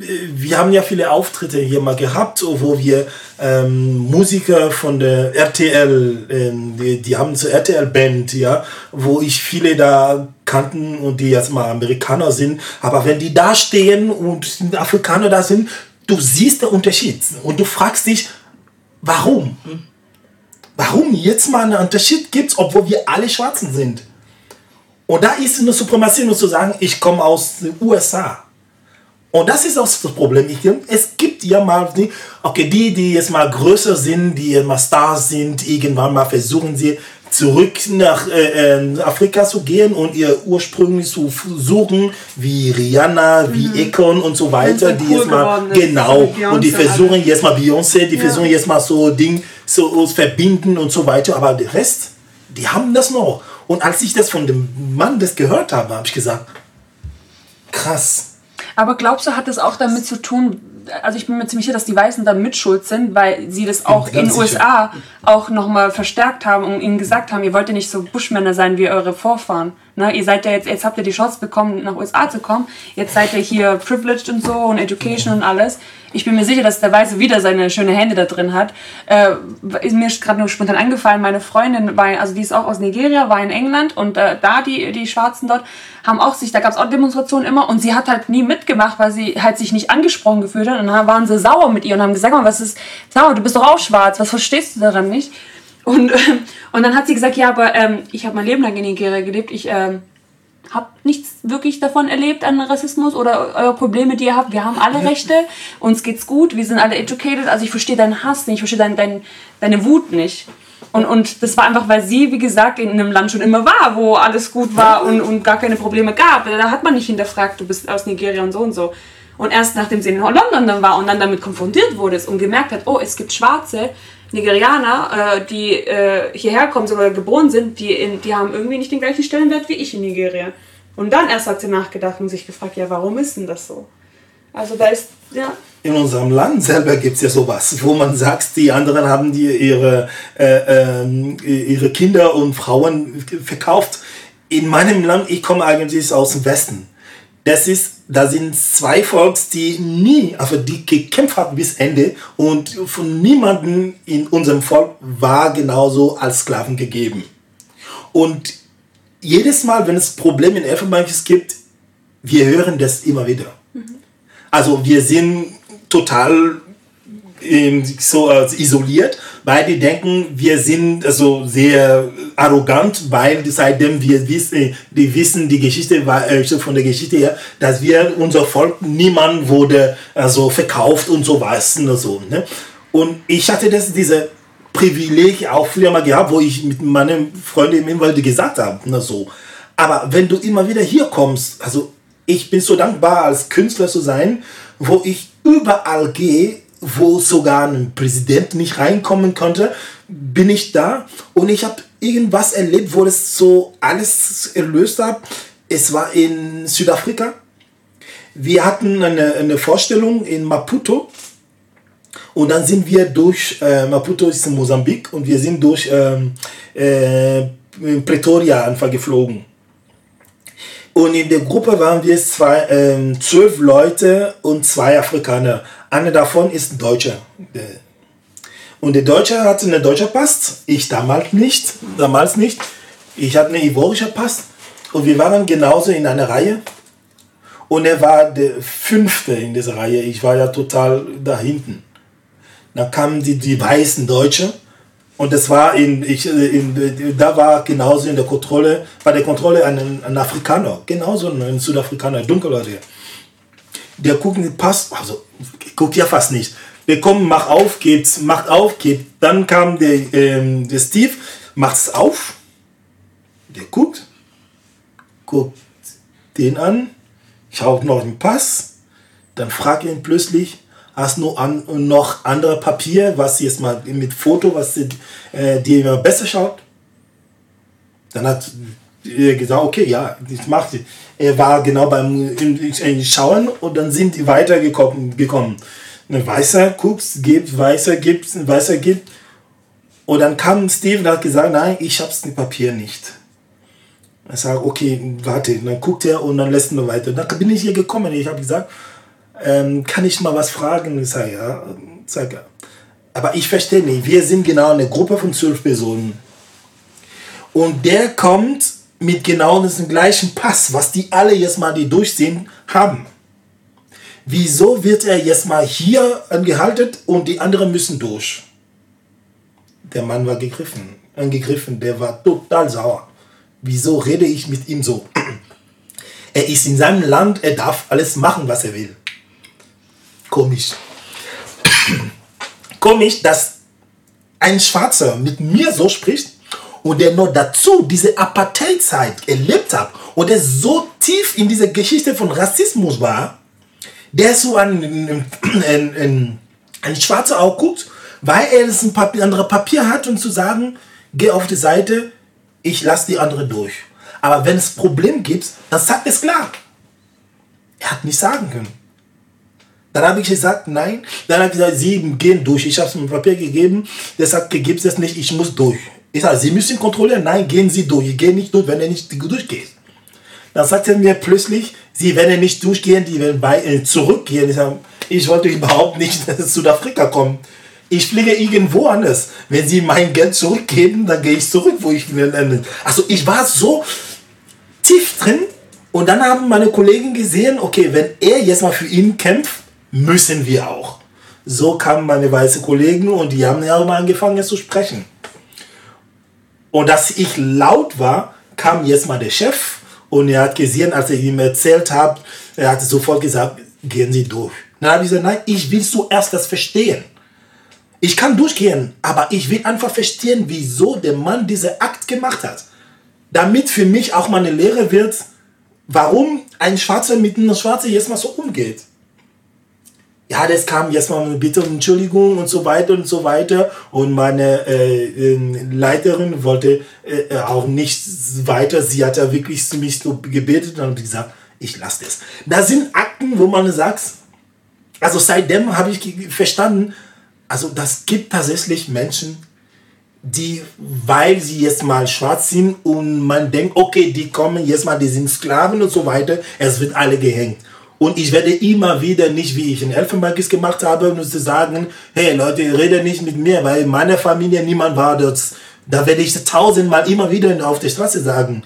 Speaker 4: wir haben ja viele Auftritte hier mal gehabt, wo wir ähm, Musiker von der RTL, ähm, die, die haben so RTL-Band, ja, wo ich viele da kannten und die jetzt mal Amerikaner sind. Aber wenn die da stehen und Afrikaner da sind, du siehst den Unterschied und du fragst dich, warum? Warum jetzt mal einen Unterschied gibt, obwohl wir alle Schwarzen sind? Und da ist eine Suprematie nur zu sagen, ich komme aus den USA. Und das ist auch das Problem. Ich, es gibt ja mal, okay, die, die jetzt mal größer sind, die mal Stars sind, irgendwann mal versuchen sie zurück nach äh, äh Afrika zu gehen und ihr ursprünglich zu suchen, wie Rihanna, wie mhm. Ekon und so weiter, die cool jetzt mal genau und die versuchen jetzt mal Beyoncé, die ja. versuchen jetzt mal so Ding so verbinden und so weiter, aber der Rest, die haben das noch. Und als ich das von dem Mann das gehört habe, habe ich gesagt, krass
Speaker 1: aber glaubst du, hat das auch damit zu tun, also ich bin mir ziemlich sicher, dass die Weißen da mitschuld sind, weil sie das auch in den USA auch nochmal verstärkt haben und ihnen gesagt haben, ihr wollt ja nicht so Buschmänner sein wie eure Vorfahren. Ne? Ihr seid ja jetzt, jetzt habt ihr die Chance bekommen, nach USA zu kommen. Jetzt seid ihr hier privileged und so und Education und alles. Ich bin mir sicher, dass der Weiße wieder seine schöne Hände da drin hat. Äh, ist mir gerade nur spontan angefallen, meine Freundin war, also die ist auch aus Nigeria, war in England und äh, da die, die Schwarzen dort haben auch sich, da gab es auch Demonstrationen immer und sie hat halt nie mitgemacht, weil sie halt sich nicht angesprochen gefühlt hat und dann waren sie sauer mit ihr und haben gesagt, was ist, sauer, du bist doch auch schwarz, was verstehst du daran nicht? Und, und dann hat sie gesagt, ja, aber ähm, ich habe mein Leben lang in Nigeria gelebt, ich ähm, habe nichts wirklich davon erlebt an Rassismus oder eure Probleme, die ihr habt. Wir haben alle Rechte, uns geht's gut, wir sind alle educated. Also ich verstehe deinen Hass nicht, ich verstehe dein, dein, deine Wut nicht. Und, und das war einfach, weil sie, wie gesagt, in einem Land schon immer war, wo alles gut war und, und gar keine Probleme gab. Da hat man nicht hinterfragt, du bist aus Nigeria und so und so. Und erst nachdem sie in London dann war und dann damit konfrontiert wurde und gemerkt hat, oh, es gibt Schwarze, Nigerianer, äh, die äh, hierher kommen oder geboren sind, die, in, die haben irgendwie nicht den gleichen Stellenwert wie ich in Nigeria. Und dann erst hat sie nachgedacht und sich gefragt, ja, warum ist denn das so? Also da ist, ja.
Speaker 4: In unserem Land selber gibt es ja sowas, wo man sagt, die anderen haben die ihre, äh, äh, ihre Kinder und Frauen verkauft. In meinem Land, ich komme eigentlich aus dem Westen. Das ist, da sind zwei Volks, die nie, also die gekämpft haben bis Ende und von niemandem in unserem Volk war genauso als Sklaven gegeben. Und jedes Mal, wenn es Probleme in Elfenbeinküste gibt, wir hören das immer wieder. Mhm. Also wir sind total so äh, isoliert, weil die denken, wir sind also sehr arrogant, weil seitdem wir wissen, die wissen die Geschichte äh, von der Geschichte her, dass wir unser Volk niemand wurde also verkauft und so was und so. Ne? Und ich hatte das diese Privileg auch früher mal gehabt, wo ich mit meinen Freunden im Wald gesagt habe, na so. Aber wenn du immer wieder hier kommst, also ich bin so dankbar als Künstler zu sein, wo ich überall gehe, wo sogar ein Präsident nicht reinkommen konnte, bin ich da und ich habe irgendwas erlebt, wo das so alles erlöst hat. Es war in Südafrika. Wir hatten eine, eine Vorstellung in Maputo und dann sind wir durch, äh, Maputo ist in Mosambik und wir sind durch ähm, äh, Pretoria einfach geflogen. Und in der Gruppe waren wir zwei, äh, zwölf Leute und zwei Afrikaner. Einer davon ist ein Deutscher. Und der Deutsche hatte einen deutschen Pass, ich damals nicht, damals nicht. Ich hatte einen ivorischen Pass und wir waren genauso in einer Reihe. Und er war der fünfte in dieser Reihe. Ich war ja total da hinten. Dann kamen die, die weißen Deutsche und das war in, ich, in, da war genauso in der Kontrolle, bei der Kontrolle ein, ein Afrikaner, genauso ein Südafrikaner, Dunkelhäutiger. Der guckt den Pass, also guckt ja fast nicht. Wir kommen, mach auf, geht's, macht auf, geht. Dann kam der, ähm, der Steve, macht's auf. Der guckt, guckt den an, schaut noch den Pass, dann fragt ihn plötzlich, hast du an, noch andere Papier, was jetzt mal mit Foto, was äh, dir besser schaut? Dann hat er gesagt, okay, ja, ich mache Er war genau beim Schauen und dann sind die weitergekommen. Gekommen. Weißer guckt, gibt, Weißer gibt, Weißer gibt. Und dann kam Steve und hat gesagt, nein, ich hab's mit Papier nicht. Er sagt, okay, warte. Und dann guckt er und dann lässt er weiter. Dann bin ich hier gekommen. Ich habe gesagt, ähm, kann ich mal was fragen? Ich sage, ja, sag, ja. Aber ich verstehe nicht, wir sind genau eine Gruppe von zwölf Personen. Und der kommt mit genau diesem gleichen Pass, was die alle jetzt mal, die durchsehen, haben. Wieso wird er jetzt mal hier angehalten und die anderen müssen durch? Der Mann war gegriffen, angegriffen, der war total sauer. Wieso rede ich mit ihm so? Er ist in seinem Land, er darf alles machen, was er will. Komisch. Komisch, dass ein Schwarzer mit mir so spricht und der noch dazu diese Apartheid-Zeit erlebt hat und der so tief in dieser Geschichte von Rassismus war, der so ein, ein, ein, ein Schwarzer auch guckt, weil er das ein Papier, andere Papier hat und zu sagen, geh auf die Seite, ich lasse die andere durch. Aber wenn es Problem gibt, dann sagt es klar. Er hat nicht sagen können. Dann habe ich gesagt, nein. Dann hat er gesagt, Sie gehen durch. Ich habe es mit Papier gegeben. Der sagt, gibt es nicht, ich muss durch. Ich sage, Sie müssen kontrollieren. Nein, gehen Sie durch. Ich gehe nicht durch, wenn er nicht durchgeht. Dann sagt er mir plötzlich, Sie werden nicht durchgehen, die werden bei, äh, zurückgehen. Ich, sage, ich wollte überhaupt nicht nach Südafrika kommen. Ich fliege irgendwo anders. Wenn Sie mein Geld zurückgeben, dann gehe ich zurück, wo ich will. Also ich war so tief drin und dann haben meine Kollegen gesehen, okay, wenn er jetzt mal für ihn kämpft, müssen wir auch. So kamen meine weißen Kollegen und die haben ja auch mal angefangen zu sprechen. Und dass ich laut war, kam jetzt mal der Chef und er hat gesehen, als ich ihm erzählt habe, er hat sofort gesagt, gehen Sie durch. Dann habe ich gesagt, nein, ich will zuerst das verstehen. Ich kann durchgehen, aber ich will einfach verstehen, wieso der Mann diesen Akt gemacht hat. Damit für mich auch mal eine Lehre wird, warum ein Schwarzer mit einem Schwarzen jetzt mal so umgeht. Ja, das kam jetzt mal bitte um Entschuldigung und so weiter und so weiter. Und meine äh, ähm, Leiterin wollte äh, auch nicht weiter. Sie hat ja wirklich mich so gebetet und gesagt, ich lasse das. Da sind Akten, wo man sagt, also seitdem habe ich verstanden, also das gibt tatsächlich Menschen, die, weil sie jetzt mal schwarz sind und man denkt, okay, die kommen jetzt mal, die sind Sklaven und so weiter, es wird alle gehängt. Und ich werde immer wieder nicht, wie ich in Elfenbenkis gemacht habe, nur zu sagen, hey Leute, rede nicht mit mir, weil in meiner Familie niemand war dort. Da werde ich tausendmal immer wieder auf der Straße sagen.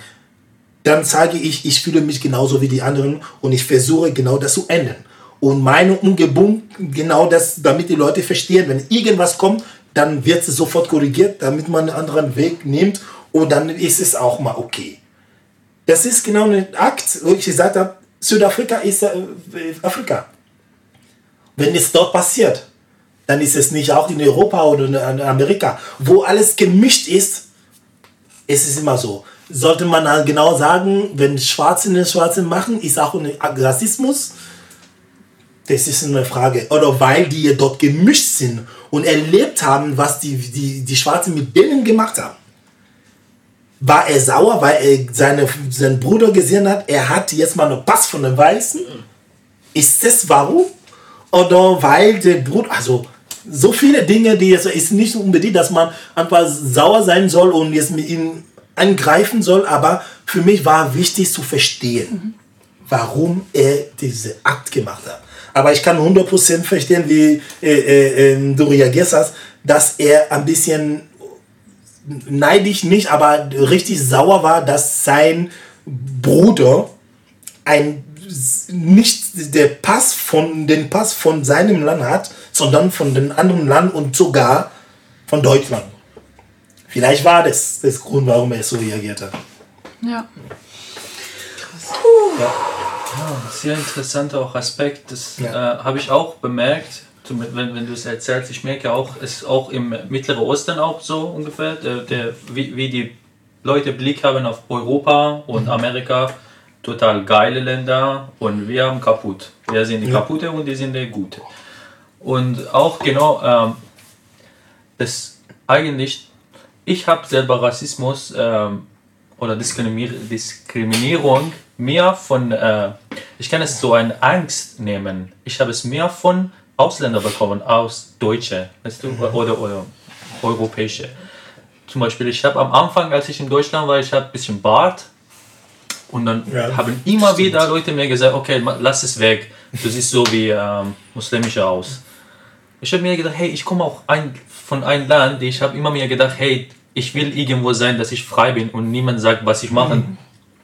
Speaker 4: Dann sage ich, ich fühle mich genauso wie die anderen und ich versuche genau das zu ändern. Und meine Umgebung, genau das, damit die Leute verstehen, wenn irgendwas kommt, dann wird es sofort korrigiert, damit man einen anderen Weg nimmt und dann ist es auch mal okay. Das ist genau ein Akt, wo ich gesagt habe, Südafrika ist äh, Afrika. Wenn es dort passiert, dann ist es nicht auch in Europa oder in Amerika, wo alles gemischt ist. Es ist immer so. Sollte man halt genau sagen, wenn Schwarze den Schwarzen machen, ist auch ein Rassismus. Das ist eine Frage. Oder weil die dort gemischt sind und erlebt haben, was die, die, die Schwarzen mit denen gemacht haben war er sauer, weil er seine, seinen Bruder gesehen hat, er hat jetzt mal einen Pass von den Weißen. Ist das warum? Oder weil der Bruder, also so viele Dinge, die jetzt ist nicht unbedingt, dass man einfach sauer sein soll und jetzt mit ihm angreifen soll, aber für mich war wichtig zu verstehen, warum er diese Akt gemacht hat. Aber ich kann 100% verstehen, wie äh, äh, ähm, du reagierst hast, dass er ein bisschen neidisch nicht, aber richtig sauer war, dass sein Bruder ein nicht der Pass von den Pass von seinem Land hat, sondern von den anderen Land und sogar von Deutschland. Vielleicht war das das Grund, warum er so reagiert hat.
Speaker 1: Ja.
Speaker 2: Ja, ja sehr interessanter Aspekt. Das ja. äh, habe ich auch bemerkt wenn, wenn du es erzählst, ich merke auch, es ist auch im Mittleren Osten auch so ungefähr, der, der, wie, wie die Leute Blick haben auf Europa und mhm. Amerika, total geile Länder und wir haben kaputt. Wir sind die ja. kaputte und die sind die gute. Und auch genau, ähm, das eigentlich, ich habe selber Rassismus ähm, oder Diskriminierung mehr von, äh, ich kann es so eine Angst nehmen. Ich habe es mehr von Ausländer bekommen aus Deutsche weißt du, mhm. oder, oder Europäische. Zum Beispiel, ich habe am Anfang, als ich in Deutschland war, ich habe ein bisschen Bart und dann ja, haben immer stimmt. wieder Leute mir gesagt, okay, lass es weg, du siehst so wie ähm, muslimischer aus. Ich habe mir gedacht, hey, ich komme auch ein, von einem Land, ich habe immer mir gedacht, hey, ich will irgendwo sein, dass ich frei bin und niemand sagt, was ich machen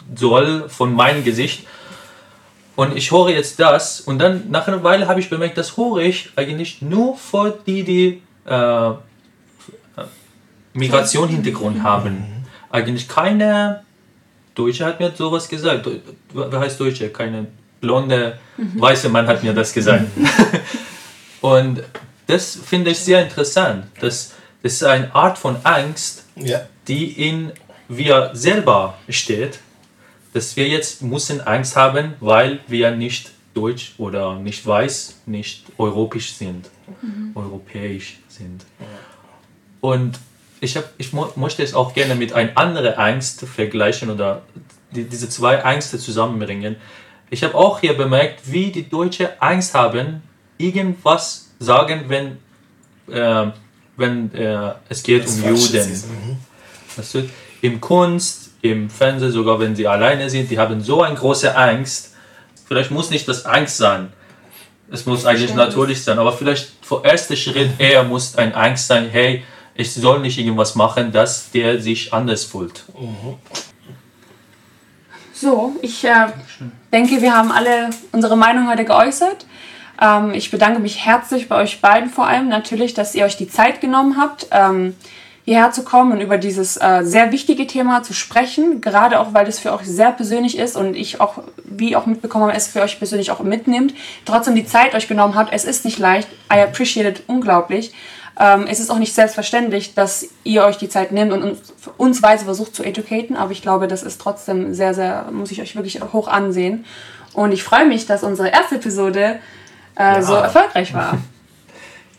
Speaker 2: mhm. soll von meinem Gesicht. Und ich höre jetzt das und dann nach einer Weile habe ich bemerkt, das höre ich eigentlich nur vor die, die äh, Migration-Hintergrund haben. Eigentlich keine Deutsche hat mir sowas gesagt. Wer heißt Deutsche? Keine blonde, weiße Mann hat mir das gesagt. und das finde ich sehr interessant. Das, das ist eine Art von Angst, ja. die in wir selber steht dass wir jetzt müssen Angst haben, weil wir nicht deutsch oder nicht weiß, nicht europäisch sind, mhm. europäisch sind. Und ich, hab, ich mo möchte es auch gerne mit einer anderen Angst vergleichen oder die, diese zwei Ängste zusammenbringen. Ich habe auch hier bemerkt, wie die Deutschen Angst haben, irgendwas sagen, wenn, äh, wenn äh, es geht das um Juden. Mhm. Du, Im Kunst, im Fernsehen, sogar wenn sie alleine sind, die haben so eine große Angst. Vielleicht muss nicht das Angst sein. Es muss eigentlich natürlich sein, aber vielleicht vor erster Schritt eher muss ein Angst sein, hey, ich soll nicht irgendwas machen, dass der sich anders fühlt.
Speaker 1: So, ich äh, denke, wir haben alle unsere Meinung heute geäußert. Ähm, ich bedanke mich herzlich bei euch beiden vor allem natürlich, dass ihr euch die Zeit genommen habt. Ähm, hierher zu kommen und über dieses äh, sehr wichtige Thema zu sprechen, gerade auch, weil es für euch sehr persönlich ist und ich auch, wie auch mitbekommen habe, es für euch persönlich auch mitnimmt, trotzdem die Zeit euch genommen habt. Es ist nicht leicht. I appreciate it unglaublich. Ähm, es ist auch nicht selbstverständlich, dass ihr euch die Zeit nehmt und uns, uns weise versucht zu educaten, aber ich glaube, das ist trotzdem sehr, sehr, muss ich euch wirklich hoch ansehen. Und ich freue mich, dass unsere erste Episode äh,
Speaker 2: Ja.
Speaker 1: so erfolgreich war.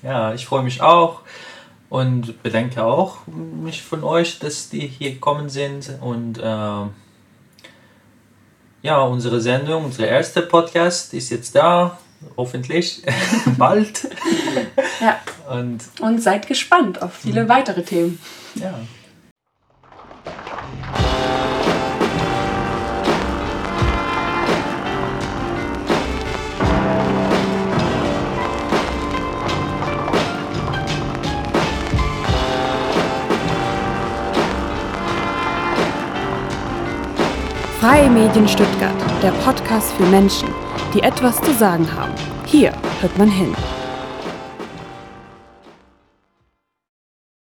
Speaker 2: Ja, ich freue mich auch und bedanke auch mich von euch, dass die hier gekommen sind. Und ähm, ja, unsere Sendung, unser erster Podcast ist jetzt da, hoffentlich bald.
Speaker 1: Ja.
Speaker 2: Und
Speaker 1: Und seid gespannt auf viele weitere Themen.
Speaker 2: ja.
Speaker 1: Freie Medien Stuttgart, der Podcast für Menschen, die etwas zu sagen haben. Hier hört man hin.